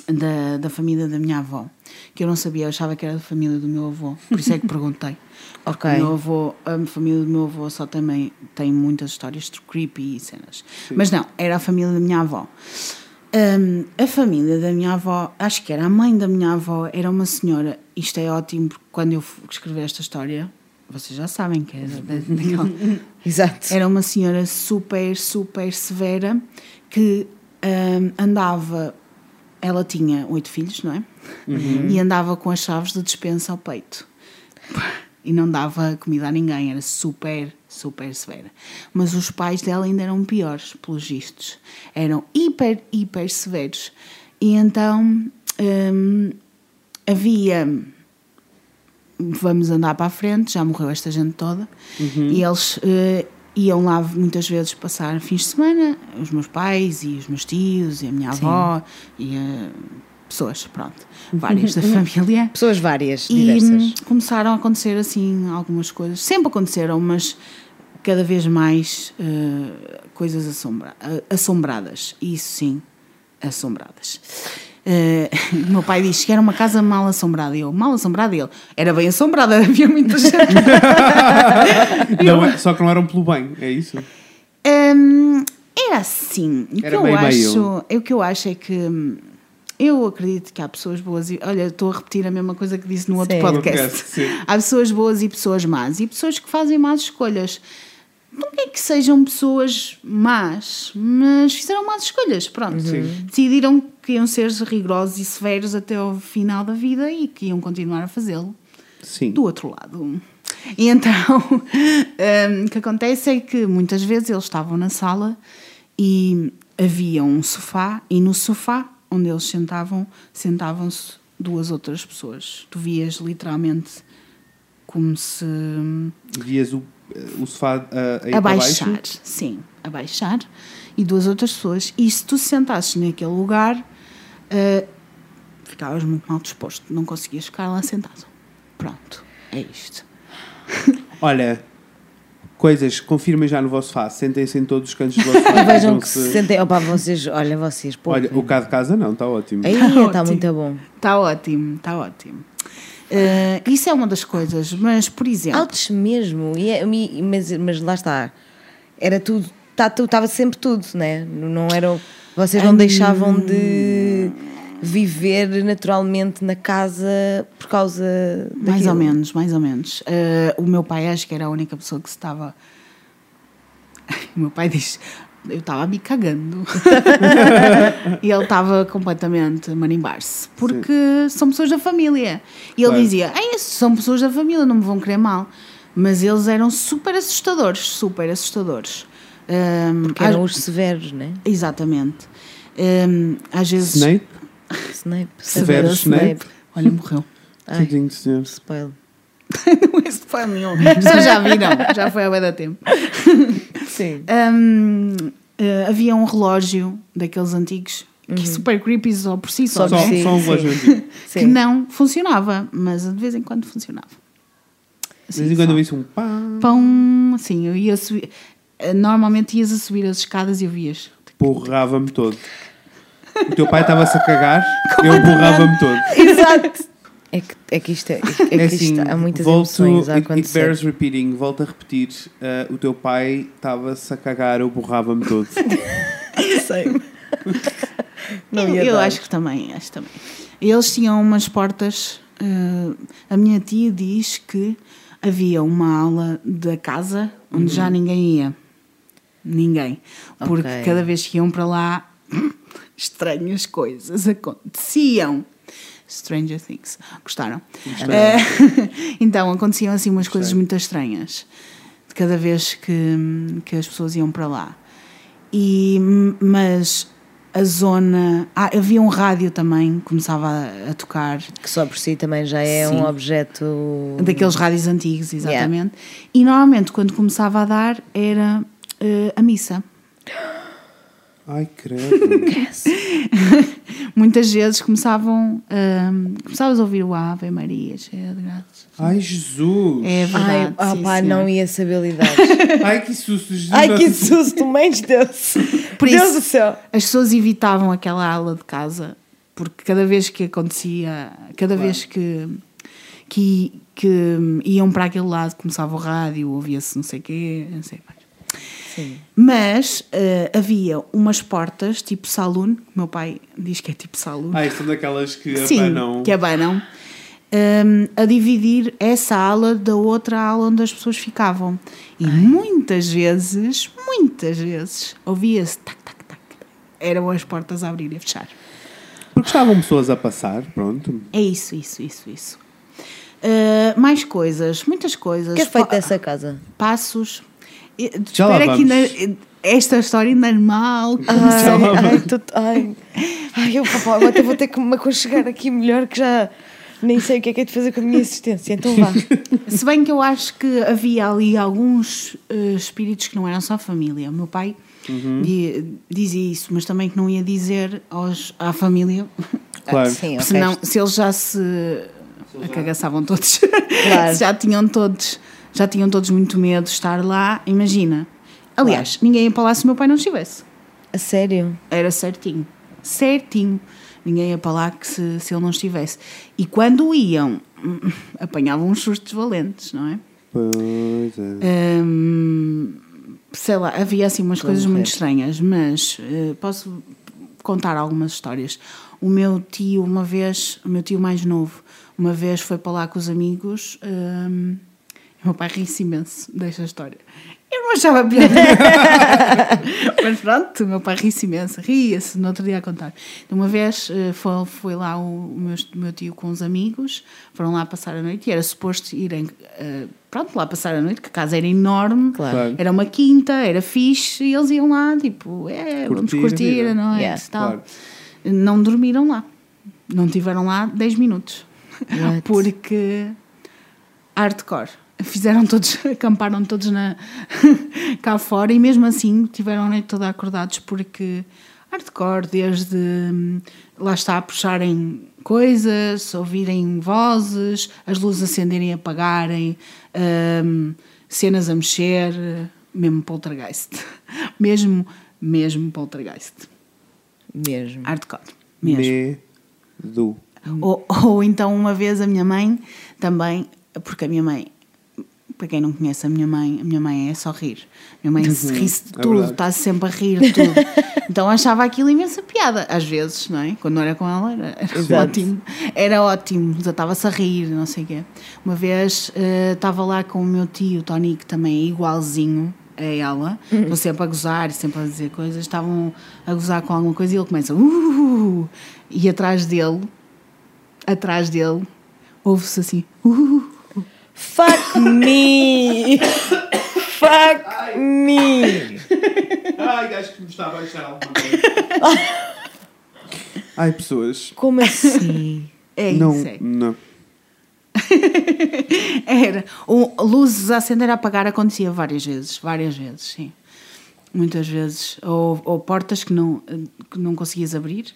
Speaker 2: da, da família da minha avó, que eu não sabia, eu achava que era da família do meu avô, por isso é que perguntei. Porque meu avô, a família do meu avô só também tem muitas histórias de creepy e cenas. Mas não, era a família da minha avó. Hum, a família da minha avó, acho que era a mãe da minha avó, era uma senhora, isto é ótimo, porque quando eu escrevi esta história, vocês já sabem que era daquela.
Speaker 3: Exato.
Speaker 2: Era uma senhora super, super severa que hum, andava. Ela tinha oito filhos, não é? E andava com as chaves da despensa ao peito. E não dava comida a ninguém, era super, super severa. Mas os pais dela ainda eram piores, pelos vistos. Eram hiper, hiper severos. E então hum, havia vamos andar para a frente, já morreu esta gente toda, e eles eh, iam lá muitas vezes passar fins de semana, os meus pais e os meus tios e a minha avó e eh, pessoas, pronto, várias da família.
Speaker 3: Pessoas várias,
Speaker 2: E
Speaker 3: diversas.
Speaker 2: hum, começaram a acontecer assim algumas coisas, sempre aconteceram, mas cada vez mais eh, coisas assombra assombradas, isso sim, assombradas. O meu pai disse que era uma casa mal assombrada. E eu, mal assombrada? E ele, era bem assombrada, havia muita gente.
Speaker 1: Não é- só que não eram pelo bem, é isso?
Speaker 2: Hum, era assim. O que,
Speaker 1: Era
Speaker 2: eu
Speaker 1: meio,
Speaker 2: acho,
Speaker 1: meio.
Speaker 2: o que eu acho é que hum, eu acredito que há pessoas boas e. Olha, estou a repetir a mesma coisa que disse no outro
Speaker 3: Sim.
Speaker 2: podcast.
Speaker 1: Sim.
Speaker 2: Há pessoas boas e pessoas más. E pessoas que fazem más escolhas. Não é que sejam pessoas más, mas fizeram más escolhas. Pronto. Decidiram que iam ser rigorosos e severos até ao final da vida e que iam continuar a fazê-lo do outro lado. E então, hum, o que acontece é que muitas vezes eles estavam na sala e havia um sofá, e no sofá onde eles sentavam, sentavam-se duas outras pessoas. Tu vias literalmente como se
Speaker 1: Vias o, o sofá a, a para
Speaker 2: abaixar,
Speaker 1: baixo.
Speaker 2: sim, abaixar, e duas outras pessoas. E se tu sentasses naquele lugar, eh, ficavas muito mal disposto, não conseguias ficar lá sentado. Pronto, é isto.
Speaker 1: Olha, coisas, confirmem já no vosso sofá, sentem-se em todos os cantos do vosso sofá.
Speaker 3: E vejam que se sentem. Opa, vocês, olha, vocês, pô.
Speaker 1: Olha, o cá de casa não, está ótimo.
Speaker 3: Aí
Speaker 2: Tá
Speaker 3: está
Speaker 2: ótimo.
Speaker 3: muito bom.
Speaker 2: Está ótimo, está ótimo. Eh, isso é uma das coisas, mas por exemplo,
Speaker 3: Altos mesmo. E é- mas, mas lá está. Era tudo. Tá, tu- Estava sempre tudo, né? Não era. Vocês não deixavam de viver naturalmente na casa por causa
Speaker 2: mais
Speaker 3: daquilo.
Speaker 2: ou menos, mais ou menos. Eh, o meu pai acho que era a única pessoa que estava. O meu pai diz. Eu estava me cagando. e ele estava completamente a marimbar-se. Porque são pessoas da família. E ele
Speaker 1: Claro.
Speaker 2: dizia: "Ei, esses são pessoas da família, não me vão querer mal. Mas eles eram super assustadores super assustadores. Ahm,
Speaker 3: Porque
Speaker 2: às-
Speaker 3: eram os severos, né?
Speaker 2: Exatamente. Ahm, às vezes.
Speaker 1: Snape?
Speaker 3: Snape.
Speaker 1: Severo Snape.
Speaker 2: Olha, morreu.
Speaker 1: Tadinho de senhor.
Speaker 3: Spoiler.
Speaker 2: não é spoiler nenhum. Vocês já viram, já foi há bem da tempo.
Speaker 3: Sim.
Speaker 2: Hum, eh, havia um relógio daqueles antigos que é super creepy só por si só,
Speaker 3: Só
Speaker 2: né?
Speaker 3: Sim,
Speaker 1: só um relógio antigo.
Speaker 2: que não funcionava, mas de vez em quando funcionava.
Speaker 1: De vez em quando eu ouço um pá.
Speaker 2: Pão, assim, eu ia subir. Normalmente ias a subir as escadas e eu vias.
Speaker 1: Borrava-me todo. O teu pai estava-se a cagar, eu borrava-me todo.
Speaker 3: Exato. É que, é que isto é, é que
Speaker 1: É
Speaker 3: isto
Speaker 1: assim,
Speaker 3: há muitas
Speaker 1: volto,
Speaker 3: emoções a
Speaker 1: it, it
Speaker 3: acontecer.
Speaker 1: bears repeating, volto a repetir. uh, o teu pai estava-se a cagar, eu borrava-me todo.
Speaker 3: Sei. Não
Speaker 2: eu eu acho que também, acho que também. Eles tinham umas portas. eh, a minha tia diz que havia uma aula da casa onde já ninguém ia. Ninguém. Porque
Speaker 3: Ok.
Speaker 2: cada vez que iam para lá, estranhas coisas aconteciam. Stranger Things. Gostaram? Eh, então, aconteciam assim umas coisas muito estranhas. de cada vez que, que as pessoas iam para lá. E, mas a zona. Ah, havia um rádio também, começava a, a tocar,
Speaker 3: Que só por si também já é
Speaker 2: Sim.
Speaker 3: um objeto.
Speaker 2: daqueles rádios antigos, exatamente. E normalmente, quando começava a dar, era eh, a missa.
Speaker 1: Ai, credo.
Speaker 2: Muitas vezes começavam. ahm, começavas a ouvir o Ave Maria, cheia de graças.
Speaker 1: Ai, Jesus.
Speaker 2: É verdade.
Speaker 3: Ai, ah,
Speaker 2: sim,
Speaker 3: pá,
Speaker 2: senhor.
Speaker 3: não ia saber lidar.
Speaker 1: Ai, que susto. Jesus.
Speaker 3: Ai, que susto, mãe de Deus.
Speaker 2: Por
Speaker 3: Deus
Speaker 2: isso-
Speaker 3: do céu.
Speaker 2: As pessoas evitavam aquela aula de casa porque cada vez que acontecia, cada vez que, que, que iam para aquele lado, começava o rádio, ouvia-se não sei o quê, não sei mais.
Speaker 3: Sim.
Speaker 2: Mas eh, havia umas portas, tipo saloon, que meu pai diz que é tipo saloon.
Speaker 1: Ai, são daquelas que
Speaker 2: Sim,
Speaker 1: abanam.
Speaker 2: que abanam. hum, a dividir essa ala da outra ala onde as pessoas ficavam. E muitas vezes, muitas vezes, ouvia-se tac, tac, tac. Eram as portas a abrir e a fechar.
Speaker 1: Porque estavam pessoas a passar, pronto.
Speaker 2: É isso, isso, isso, isso. Uh, mais coisas, muitas coisas.
Speaker 3: O que é feito dessa casa?
Speaker 2: Passos. Espera que ainda, esta história ainda é mal.
Speaker 3: Ai, ai, tô- ai, ai, eu papá, agora até vou ter que me aconchegar aqui melhor que já nem sei o que é que é de fazer com a minha existência. Então vá.
Speaker 2: Se bem que eu acho que havia ali alguns eh, espíritos que não eram só família. O meu pai di- dizia isso, mas também que não ia dizer aos, à família,
Speaker 1: Claro.
Speaker 3: Sim,
Speaker 2: senão se eles já se acagaçavam todos,
Speaker 3: Claro.
Speaker 2: se já tinham todos, já tinham todos muito medo de estar lá, imagina. Aliás, ninguém ia para lá se o meu pai não estivesse.
Speaker 3: A sério?
Speaker 2: Era certinho. Certinho. Ninguém ia para lá que se, se ele não estivesse. E quando iam, apanhavam uns sustos valentes, não é?
Speaker 1: Pois é.
Speaker 2: Hum, sei lá, havia assim umas coisas muito estranhas, mas eh, posso contar algumas histórias. O meu tio, uma vez, o meu tio mais novo, uma vez foi para lá com os amigos. o meu pai ri-se imenso desta história. Eu não achava piada. Mas pronto, o meu pai ri-se imenso, ria-se no outro dia a contar. Uma vez eh, foi, foi lá o, meu, meu tio com os amigos, foram lá passar a noite e era suposto irem, eh, pronto, lá passar a noite, que a casa era enorme,
Speaker 3: Claro.
Speaker 2: Era uma quinta, era fixe, e eles iam lá, tipo, é, vamos
Speaker 1: Curtir a
Speaker 2: curtir
Speaker 1: vida.
Speaker 2: a noite
Speaker 3: Yeah.
Speaker 2: e tal.
Speaker 1: Claro.
Speaker 2: Não dormiram lá, não tiveram lá 10 minutos,
Speaker 3: What?
Speaker 2: porque hardcore. Fizeram todos, acamparam todos na, cá fora e mesmo assim tiveram a noite toda acordados porque hardcore, desde hum, lá está a puxarem coisas, ouvirem vozes, as luzes acenderem e apagarem, hum, cenas a mexer, mesmo poltergeist. Mesmo, mesmo poltergeist.
Speaker 3: Mesmo.
Speaker 2: Hardcore. Mesmo.
Speaker 1: Medo.
Speaker 2: Ou, ou então uma vez a minha mãe também, porque a minha mãe, para quem não conhece a minha mãe, a minha mãe é só rir. Minha mãe se ri-se de
Speaker 1: é
Speaker 2: tudo, está sempre a rir de tudo. então achava aquilo imensa piada, às vezes, não é? Quando não era com ela, era, era ótimo. Era ótimo, estava-se a rir, não sei o quê. Uma vez eh, estava lá com o meu tio, o Tony, que também é igualzinho a ela, estão sempre a gozar e sempre a dizer coisas, estavam a gozar com alguma coisa e ele começa uh, e atrás dele, atrás dele, ouve-se assim uh,
Speaker 3: Fuck me! Fuck me!
Speaker 1: Ai, acho que me está a baixar alguma coisa. Ai, pessoas.
Speaker 3: Como assim?
Speaker 2: é
Speaker 1: não,
Speaker 2: isso, é.
Speaker 1: não.
Speaker 2: Era. O, luzes a acender e a apagar acontecia várias vezes, várias vezes, sim. Muitas vezes. Ou, ou portas que não, que não conseguias abrir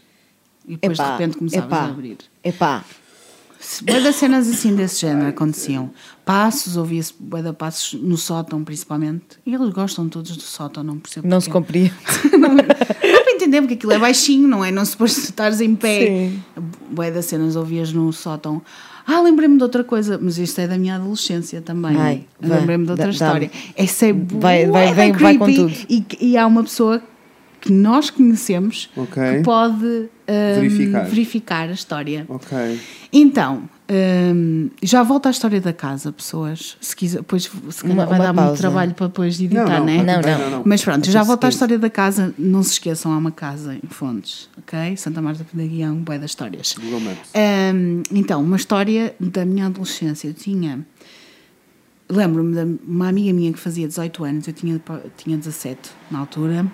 Speaker 2: e depois de
Speaker 3: Epá,
Speaker 2: repente começavas
Speaker 3: epá.
Speaker 2: a abrir.
Speaker 3: Epá,
Speaker 2: Bué das cenas assim desse género aconteciam. Passos, ouvia-se bué de passos no sótão, principalmente. E eles gostam todos do sótão, não percebo
Speaker 3: não se compreende.
Speaker 2: não, dá para entender porque aquilo é baixinho, não é? Não suposto estares em pé. Bué das cenas ouvias no sótão. Ah, lembrei-me de outra coisa, mas isto é da minha adolescência também. Lembrei-me de outra
Speaker 3: dá-
Speaker 2: história. Essa é
Speaker 3: Vai- vai-
Speaker 2: da
Speaker 3: vem- vai com tudo.
Speaker 2: E, e há uma pessoa que nós conhecemos
Speaker 1: Ok.
Speaker 2: que pode
Speaker 1: Verificar.
Speaker 2: verificar a história.
Speaker 1: Ok.
Speaker 2: Então, hum, já volto à história da casa, pessoas. Se quiser, depois se calhar
Speaker 3: Uma-
Speaker 2: vai
Speaker 3: uma
Speaker 2: dar muito
Speaker 3: pausa.
Speaker 2: trabalho para depois editar,
Speaker 1: Não, não,
Speaker 2: né?
Speaker 3: Não,
Speaker 1: vai-
Speaker 3: não.
Speaker 2: Mas pronto,
Speaker 3: É
Speaker 2: já volto à história da casa. Não se esqueçam, há uma casa em Fontes, ok? Santa Marta da Guião, bué das histórias.
Speaker 1: Google Maps.
Speaker 2: Hum, então, uma história da minha adolescência. Eu tinha lembro-me de uma amiga minha que fazia 18 anos, eu tinha, tinha 17 na altura,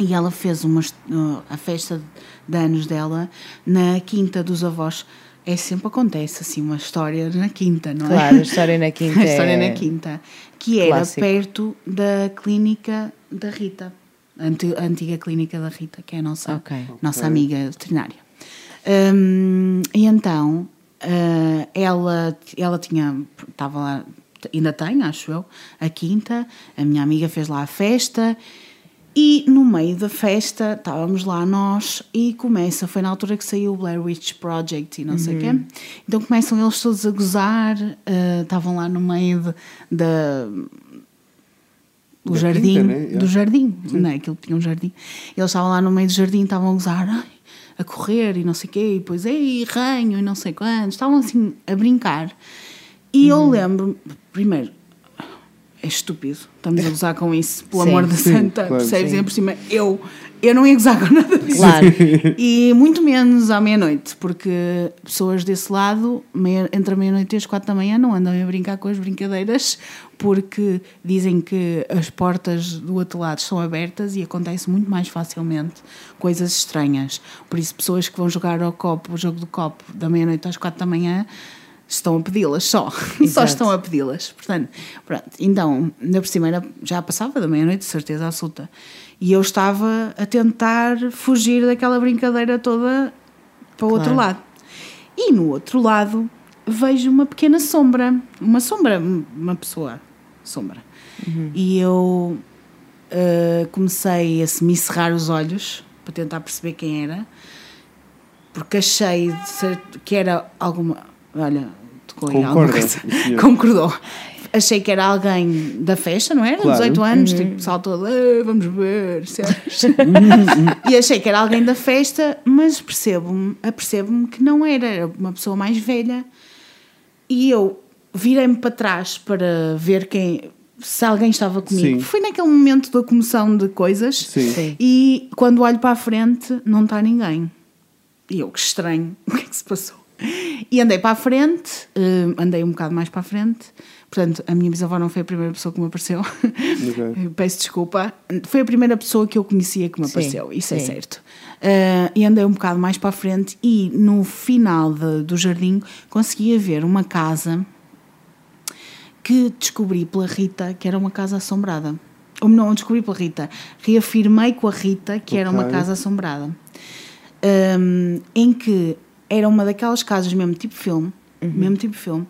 Speaker 2: e ela fez uma, uh, a festa de anos dela na quinta dos avós. É sempre acontece assim uma história na quinta, não é?
Speaker 3: Claro, a história na quinta
Speaker 2: a história
Speaker 3: é-
Speaker 2: na quinta, que era
Speaker 3: clássico.
Speaker 2: perto da clínica da Rita, a anti- a antiga clínica da Rita, que é a nossa,
Speaker 3: Ok.
Speaker 2: nossa amiga veterinária. Hum, e então ah, ela, ela tinha, estava lá, ainda tem, acho eu, a quinta, a minha amiga fez lá a festa. E no meio da festa estávamos lá nós e começa, foi na altura que saiu o Blair Witch Project e não sei o quê. Então começam eles todos a gozar, ah, estavam lá no meio de- da do
Speaker 1: Da
Speaker 2: jardim,
Speaker 1: quinta, né?
Speaker 2: do jardim, né? Aquilo tinha um jardim. Eles estavam lá no meio do jardim, estavam a gozar, a correr e não sei o quê, e depois, ei, ranho e não sei quantos, estavam assim a brincar. E eu
Speaker 1: Uhum.
Speaker 2: lembro, primeiro, é estúpido, estamos a gozar com isso, pelo
Speaker 3: Sim.
Speaker 2: amor da
Speaker 1: Sim,
Speaker 2: santa,
Speaker 1: claro,
Speaker 2: percebes? E por cima, eu, eu não ia gozar com nada disso.
Speaker 3: Claro.
Speaker 2: E muito menos à meia-noite, porque pessoas desse lado, meia- entre a meia-noite e as quatro da manhã, não andam a brincar com as brincadeiras, porque dizem que as portas do outro lado são abertas e acontece muito mais facilmente coisas estranhas. Por isso, pessoas que vão jogar ao copo, o jogo do copo, da meia-noite às quatro da manhã, estão a pedi-las só. só
Speaker 3: Exato.
Speaker 2: estão a pedi-las. Portanto, pronto. Então, ainda por cima, era- já passava da meia-noite, de certeza absoluta. E eu estava a tentar fugir daquela brincadeira toda para o outro
Speaker 3: Claro.
Speaker 2: lado. E no outro lado vejo uma pequena sombra, uma sombra, uma pessoa, sombra. E eu uh, comecei a se me cerrar os olhos para tentar perceber quem era, porque achei que era alguma. Olha, alguma
Speaker 1: Concorda.
Speaker 2: Concordou. Achei que era alguém da festa, não era?
Speaker 1: Claro.
Speaker 2: 18 anos, tipo, pessoal todo, "Ah, vamos ver, certo?" e achei que era alguém da festa, mas percebo-me, apercebo-me que não era, era uma pessoa mais velha. E eu virei-me para trás para ver quem, se alguém estava comigo.
Speaker 1: Sim.
Speaker 2: Foi naquele momento da comoção de coisas.
Speaker 1: Sim.
Speaker 3: Sim.
Speaker 2: E quando olho para a frente, não está ninguém. E eu, que estranho, o que é que se passou? E andei para a frente, eh, andei um bocado mais para a frente. Portanto, a minha bisavó não foi a primeira pessoa que me apareceu.
Speaker 1: Ok.
Speaker 2: Peço desculpa. Foi a primeira pessoa que eu conhecia que me
Speaker 3: Sim,
Speaker 2: apareceu, isso é
Speaker 3: sim.
Speaker 2: certo. Eh, e andei um bocado mais para a frente e no final de- do jardim conseguia ver uma casa que descobri pela Rita que era uma casa assombrada. Ou não, descobri pela Rita. Reafirmei com a Rita que era uma casa assombrada. Hum, em que era uma daquelas casas, mesmo tipo filme,
Speaker 3: Uhum.
Speaker 2: mesmo tipo filme,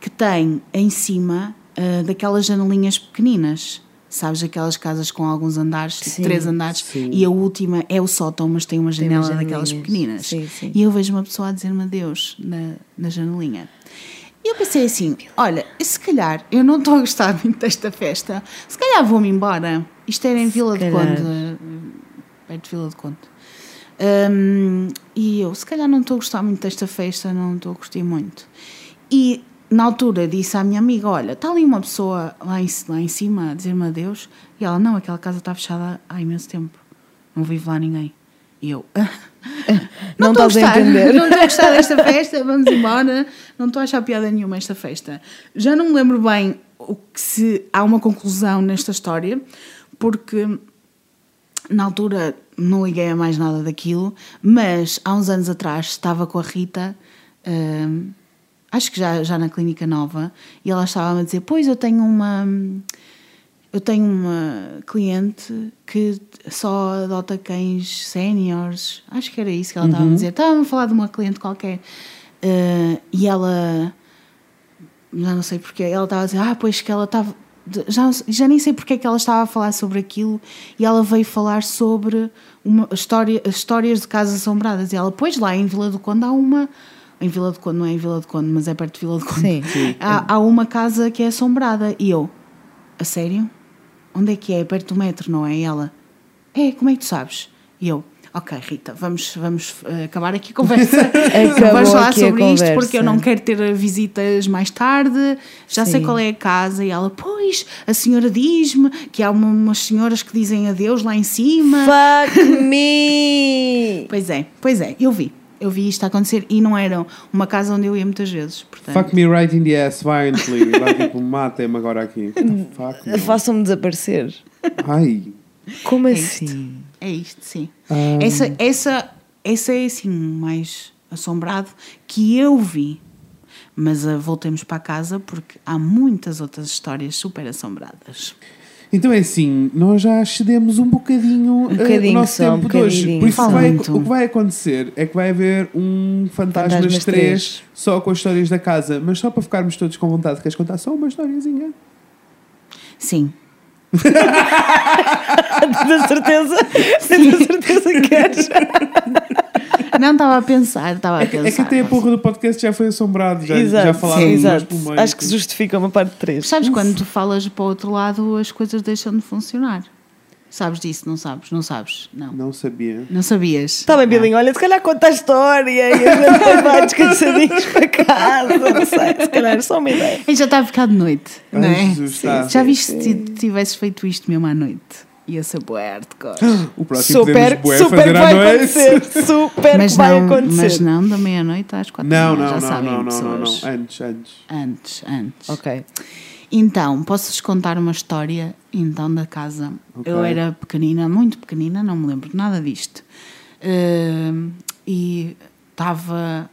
Speaker 2: que tem em cima ah, daquelas janelinhas pequeninas. Sabes, aquelas casas com alguns andares, tipo
Speaker 3: Sim,
Speaker 2: três andares,
Speaker 1: sim.
Speaker 2: e a última é o sótão, mas tem uma
Speaker 3: Tem
Speaker 2: janela
Speaker 3: umas
Speaker 2: daquelas pequeninas.
Speaker 3: Sim.
Speaker 2: E eu vejo uma pessoa a dizer-me adeus na, na janelinha. E eu pensei assim: olha, se calhar eu não estou a gostar muito desta festa, se calhar vou-me embora. Isto era em Vila de
Speaker 3: calhar.
Speaker 2: Conde, eh, perto de Vila de Conde. Hum, e eu, se calhar não estou a gostar muito desta festa, não estou a curtir muito. E na altura disse à minha amiga: Olha, está ali uma pessoa lá em, lá em cima a dizer-me adeus. E ela: Não, aquela casa está fechada há imenso tempo, não vive lá ninguém. E eu:
Speaker 3: Não
Speaker 2: estou
Speaker 3: a
Speaker 2: gostar,
Speaker 3: entender.
Speaker 2: Não estou a gostar desta festa, vamos embora. Não estou a achar piada nenhuma esta festa. Já não me lembro bem o que se há uma conclusão nesta história, porque na altura não liguei a mais nada daquilo, mas há uns anos atrás estava com a Rita, hum, acho que já, já na Clínica Nova, e ela estava a dizer: Pois eu tenho uma. Eu tenho uma cliente que só adota cães séniores. Acho que era isso que ela estava a dizer. Estava a falar de uma cliente qualquer. Eh, e ela. Já não sei porque. Ela estava a dizer: Ah, pois que ela estava. Já, já nem sei porque é que ela estava a falar sobre aquilo. E ela veio falar sobre uma história, as histórias de casas assombradas. E ela, pois lá em Vila do Conde há uma. Em Vila do Conde, não é em Vila do Conde, mas é perto de Vila do Conde.
Speaker 3: Sim.
Speaker 2: Há, há uma casa que é assombrada. E eu, a sério? Onde é que é? É perto do metro, não é? E ela, é, como é que tu sabes? E eu, ok, Rita, vamos, vamos eh, acabar aqui a conversa.
Speaker 3: Acabou
Speaker 2: vamos falar
Speaker 3: aqui a
Speaker 2: sobre isto porque eu não quero ter visitas mais tarde. Já sei
Speaker 3: Sim.
Speaker 2: qual é a casa. E ela, pois, a senhora diz-me que há uma- umas senhoras que dizem adeus lá em cima.
Speaker 3: Fuck me!
Speaker 2: Pois é, pois é, eu vi. Eu vi isto acontecer e não era uma casa onde eu ia muitas vezes. Portanto,
Speaker 1: Fuck me right in the ass violently. Vai tipo, matem-me agora aqui.
Speaker 3: Façam-me desaparecer.
Speaker 1: Ai.
Speaker 3: Como
Speaker 2: é
Speaker 3: assim?
Speaker 2: É isto, sim.
Speaker 1: Ah,
Speaker 2: Essa, essa, essa é assim mais assombrado que eu vi. Mas ah, voltemos para casa porque há muitas outras histórias super assombradas.
Speaker 1: Então é assim, nós já excedemos um bocadinho, eh,
Speaker 3: bocadinho
Speaker 1: o nosso
Speaker 3: só, um
Speaker 1: tempo de hoje. Por isso vai- o que vai acontecer é que vai haver um Fantasmas,
Speaker 3: Fantasmas
Speaker 1: 3
Speaker 3: três.
Speaker 1: só com as histórias da casa, mas só para ficarmos todos com vontade, queres contar só uma historiazinha?
Speaker 2: Sim.
Speaker 3: Da certeza, da certeza que queres.
Speaker 2: Não estava a pensar, estava a
Speaker 1: É que,
Speaker 2: pensar.
Speaker 1: é que até a porra do podcast já foi assombrado, já,
Speaker 3: Exato,
Speaker 1: já falaram
Speaker 3: sim, exato. Acho que se justifica uma parte 3.
Speaker 2: Sabes quando tu falas para o outro lado as coisas deixam de funcionar? Sabes disso, não sabes? Não sabes? Não.
Speaker 1: Não sabia.
Speaker 2: Não sabias?
Speaker 3: Está bem, Bilinho, olha, se calhar conta a história e a gente vai descansadinhos para casa, não sei, se calhar é só uma ideia.
Speaker 2: E já está a ficar de noite,
Speaker 1: Ai,
Speaker 2: não é?
Speaker 1: Jesus, tá.
Speaker 2: Já viste se ti- tivesses feito isto mesmo à noite? Ia ser bué hardcore.
Speaker 1: O próximo
Speaker 3: Super,
Speaker 1: podemos
Speaker 3: super
Speaker 1: fazer
Speaker 3: que
Speaker 1: à
Speaker 3: vai
Speaker 1: noite.
Speaker 3: acontecer, super
Speaker 2: mas,
Speaker 3: que vai
Speaker 2: não,
Speaker 3: acontecer.
Speaker 2: mas não da meia-noite às quatro
Speaker 1: Não,
Speaker 2: da manhã,
Speaker 1: não,
Speaker 2: já
Speaker 1: não,
Speaker 2: sabem
Speaker 1: não, não, não,
Speaker 2: pessoas.
Speaker 1: não. Antes, antes.
Speaker 2: Antes, antes.
Speaker 3: Ok.
Speaker 2: Então, posso-vos contar uma história então da casa.
Speaker 1: Ok.
Speaker 2: Eu era pequenina, muito pequenina, não me lembro de nada disto. Ahm, e estava.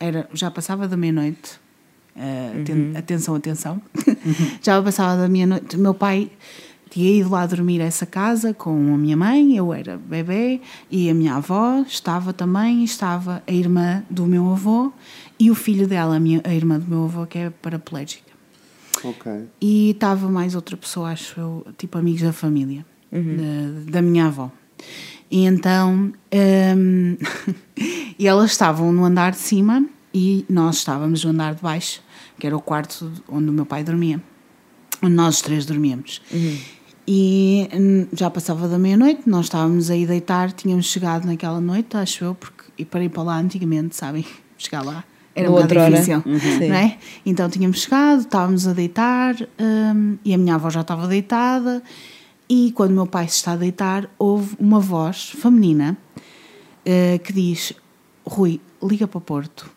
Speaker 2: Era, já passava da meia-noite. Ah, aten- Atenção, atenção. já passava da meia-noite. Meu pai tinha ido lá dormir a essa casa com a minha mãe, eu era bebê, e a minha avó estava também, estava a irmã do meu avô e o filho dela, a, minha, a irmã do meu avô, que é paraplégica.
Speaker 1: Ok.
Speaker 2: E estava mais outra pessoa, acho eu, tipo amigos da família, da, da minha avó. E então, hum, e elas estavam no andar de cima e nós estávamos no andar de baixo, que era o quarto onde o meu pai dormia, onde nós os três dormíamos. E hum, já passava da meia-noite, nós estávamos aí deitar, tínhamos chegado naquela noite, acho eu, porque e para ir para lá antigamente, sabem, chegar lá era um bocado
Speaker 3: outrora.
Speaker 2: difícil,
Speaker 3: Sim.
Speaker 2: não é? Então tínhamos chegado, estávamos a deitar hum, e a minha avó já estava deitada. E quando o meu pai se está a deitar, houve uma voz feminina eh, que diz: Rui, liga para Porto.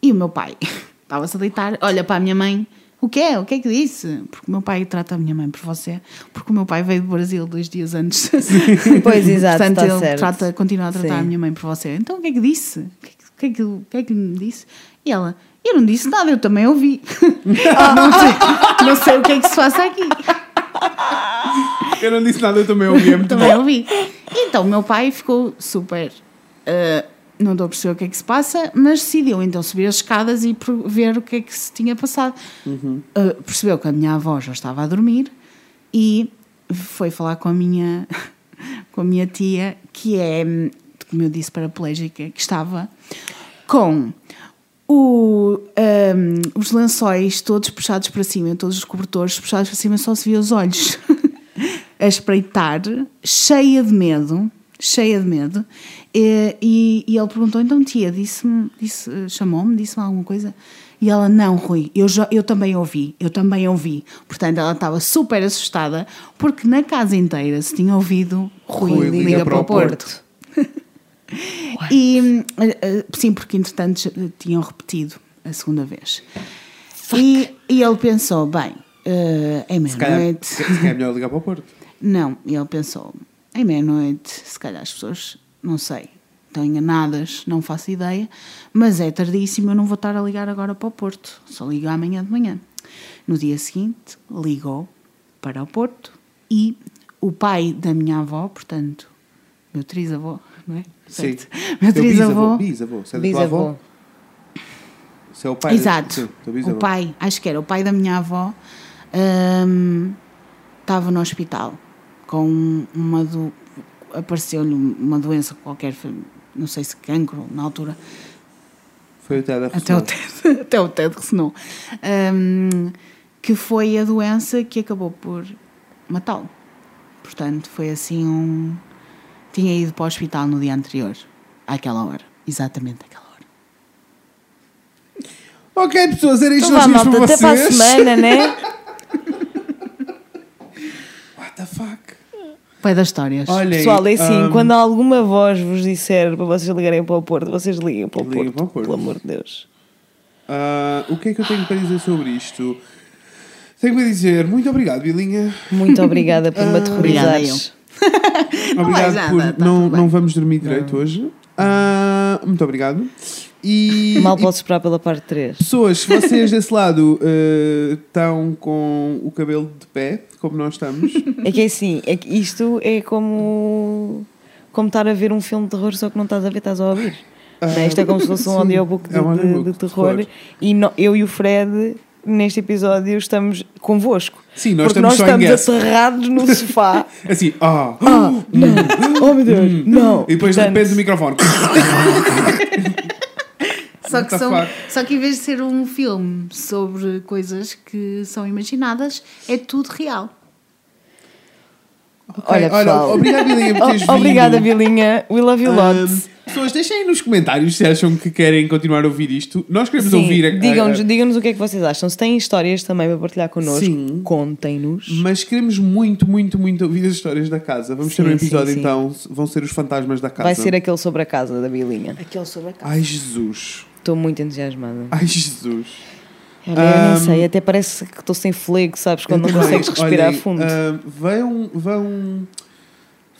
Speaker 2: E o meu pai estava-se a deitar, olha para a minha mãe: O que é? O que é que disse? Porque o meu pai trata a minha mãe por você, porque o meu pai veio do Brasil dois dias antes.
Speaker 3: Pois, exato,
Speaker 2: Portanto,
Speaker 3: está
Speaker 2: ele
Speaker 3: certo.
Speaker 2: trata, continua a tratar
Speaker 3: Sim.
Speaker 2: a minha mãe por você. Então o que é que disse? O que é que, o que, é que, o que é que me disse? E ela: Eu não disse nada, eu também ouvi. não, sei, não sei o que é que se passa aqui.
Speaker 1: Eu não disse nada, eu também ouvi. É muito
Speaker 2: Também ouvi. Então, o meu pai ficou super. ah, não estou a perceber o que é que se passa, mas decidiu então subir as escadas e ver o que é que se tinha passado. Ah, percebeu que a minha avó já estava a dormir e foi falar com a minha, com a minha tia, que é, hum, como eu disse, paraplégica, que estava com o, hum, os lençóis todos puxados para cima, todos os cobertores puxados para cima, só se via os olhos a espreitar, cheia de medo, cheia de medo. E, e, e ele perguntou: então, tia, disse-me, disse, chamou-me, disse-me alguma coisa? E ela: não, Rui, eu, já, eu também ouvi, eu também ouvi. Portanto, ela estava super assustada porque na casa inteira se tinha ouvido Rui, liga, para o Porto. E hum, eh, sim, porque entretanto tinham repetido a segunda vez. E, e ele pensou: bem, eh, é meia-noite.
Speaker 1: se calhar é melhor ligar para o Porto.
Speaker 2: Não, e ele pensou: é meia-noite, se calhar as pessoas, não sei, estão enganadas, não faço ideia, mas é tardíssimo, eu não vou estar a ligar agora para o Porto, só ligo amanhã de manhã. No dia seguinte, ligou para o Porto e o pai da minha avó, portanto, meu trisavô, não é?
Speaker 1: Sim.
Speaker 2: Certo? Meu trisavô.
Speaker 1: Bisavô. Se é.
Speaker 3: Bisavô.
Speaker 1: Se é o pai.
Speaker 2: Exato.
Speaker 1: Sim,
Speaker 2: o
Speaker 1: bisavô.
Speaker 2: pai, acho que era o pai da minha avó, hum, estava no hospital com uma do apareceu-lhe uma doença qualquer, não sei se cancro na altura,
Speaker 1: Foi o Ted
Speaker 2: até o TED, até o TED ressonou, hum, que foi a doença que acabou por matá-lo. Portanto, foi assim um. Tinha ido para o hospital no dia anterior, àquela hora, exatamente àquela hora.
Speaker 1: Ok, pessoas, era isto que
Speaker 3: Então
Speaker 1: nós
Speaker 3: malta,
Speaker 1: para
Speaker 3: até para a semana, né?
Speaker 1: What the fuck?
Speaker 2: Pai das histórias.
Speaker 1: Olhem,
Speaker 3: Pessoal, é assim,
Speaker 1: ahm,
Speaker 3: quando alguma voz vos disser para vocês ligarem para o Porto, vocês liguem para o, Porto,
Speaker 1: para o Porto.
Speaker 3: pelo amor de Deus.
Speaker 1: ah, o que é que eu tenho para dizer sobre isto? Tenho para dizer muito obrigado, Bilinha.
Speaker 3: Muito obrigada por me
Speaker 2: Obrigada,
Speaker 3: aterrorizares.
Speaker 2: Não
Speaker 1: Obrigado
Speaker 2: vais nada,
Speaker 1: por.
Speaker 2: tá
Speaker 1: não, não vamos dormir direito hoje. Ah, muito obrigado. E,
Speaker 3: Mal
Speaker 1: e
Speaker 3: posso esperar pela parte 3.
Speaker 1: pessoas, se vocês desse lado eh, estão com o cabelo de pé, como nós estamos,
Speaker 3: É que é assim, é que isto é como, como estar a ver um filme de terror, só que não estás a ver, estás a ouvir. Não é? Isto é como se fosse um
Speaker 1: sim,
Speaker 3: audiobook de,
Speaker 1: é um
Speaker 3: de-
Speaker 1: audiobook
Speaker 3: de
Speaker 1: de
Speaker 3: terror.
Speaker 1: terror.
Speaker 3: E no- eu e o Fred, neste episódio, estamos convosco.
Speaker 1: Sim, nós
Speaker 3: Porque
Speaker 1: estamos
Speaker 3: nós estamos aterrados no sofá.
Speaker 1: assim, ah,
Speaker 3: Ah, não, oh meu Deus, não.
Speaker 1: e depois
Speaker 3: Portanto,
Speaker 1: depende do microfone.
Speaker 2: Só que, são, só que em vez de ser um filme sobre coisas que são imaginadas, é tudo real.
Speaker 3: Olha, pessoal.
Speaker 1: obrigado, Bilinha, por teres
Speaker 3: Oh, Obrigada,
Speaker 1: vindo.
Speaker 3: Bilinha. We love you
Speaker 1: Ahm,
Speaker 3: lots.
Speaker 1: Pessoas, deixem aí nos comentários se acham que querem continuar a ouvir isto. Nós queremos
Speaker 3: Sim,
Speaker 1: ouvir. a-
Speaker 3: digam-nos digam-nos o que é que vocês acham. Se têm histórias também para partilhar connosco,
Speaker 1: Sim.
Speaker 3: contem-nos.
Speaker 1: Mas queremos muito, muito, muito ouvir as histórias da casa. Vamos ter
Speaker 3: Sim,
Speaker 1: um episódio
Speaker 3: sim, sim.
Speaker 1: então. Vão ser os fantasmas da casa.
Speaker 3: Vai ser aquele sobre a casa da Bilinha.
Speaker 2: Aquele sobre a casa.
Speaker 1: Ai Jesus.
Speaker 3: Estou muito entusiasmada.
Speaker 1: Ai Jesus.
Speaker 3: Olha, eu nem sei, até parece que estou sem fôlego, sabes? Quando não consegues respirar
Speaker 1: Olhem,
Speaker 3: fundo.
Speaker 1: ahm, vão. Vão.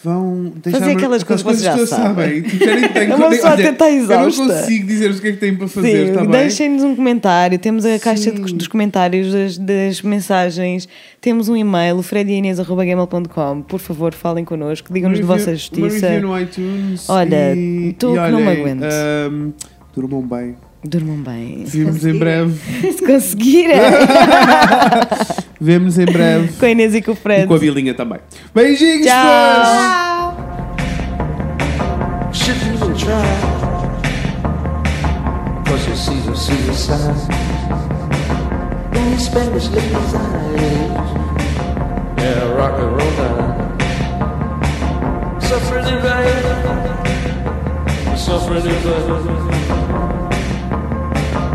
Speaker 1: Vão deixar
Speaker 3: Fazer aquelas coisas que vocês já sabem.
Speaker 1: Tipo,
Speaker 3: uma pessoa até está
Speaker 1: Eu não consigo dizer o que é que têm para fazer,
Speaker 3: Sim,
Speaker 1: bem?
Speaker 3: deixem-nos um comentário. Temos a caixa de-
Speaker 1: Sim.
Speaker 3: dos comentários das, das mensagens. Temos um e-mail, frediinês.gmail.com. Por favor, falem connosco, digam-nos de
Speaker 1: Uma
Speaker 3: vossa
Speaker 1: Uma
Speaker 3: justiça.
Speaker 1: review no iTunes.
Speaker 3: Olha,
Speaker 1: e,
Speaker 3: tu
Speaker 1: e
Speaker 3: que não me aguento.
Speaker 1: ahm, durmam bem.
Speaker 3: Durmam bem.
Speaker 1: Vemos em breve.
Speaker 3: Se conseguirem.
Speaker 1: Vemos em breve.
Speaker 3: com a Inês e com o
Speaker 1: E
Speaker 3: Fred.
Speaker 1: com a Bilinha também. Beijinhos,
Speaker 3: Tchau.
Speaker 1: pessoas!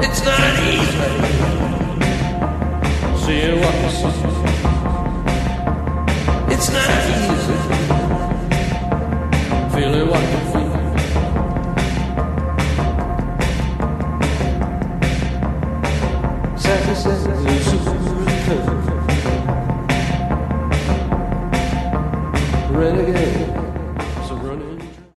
Speaker 4: It's not easy. Seeing what you see. It's not easy. Feeling what you feel. Uh, Renegade.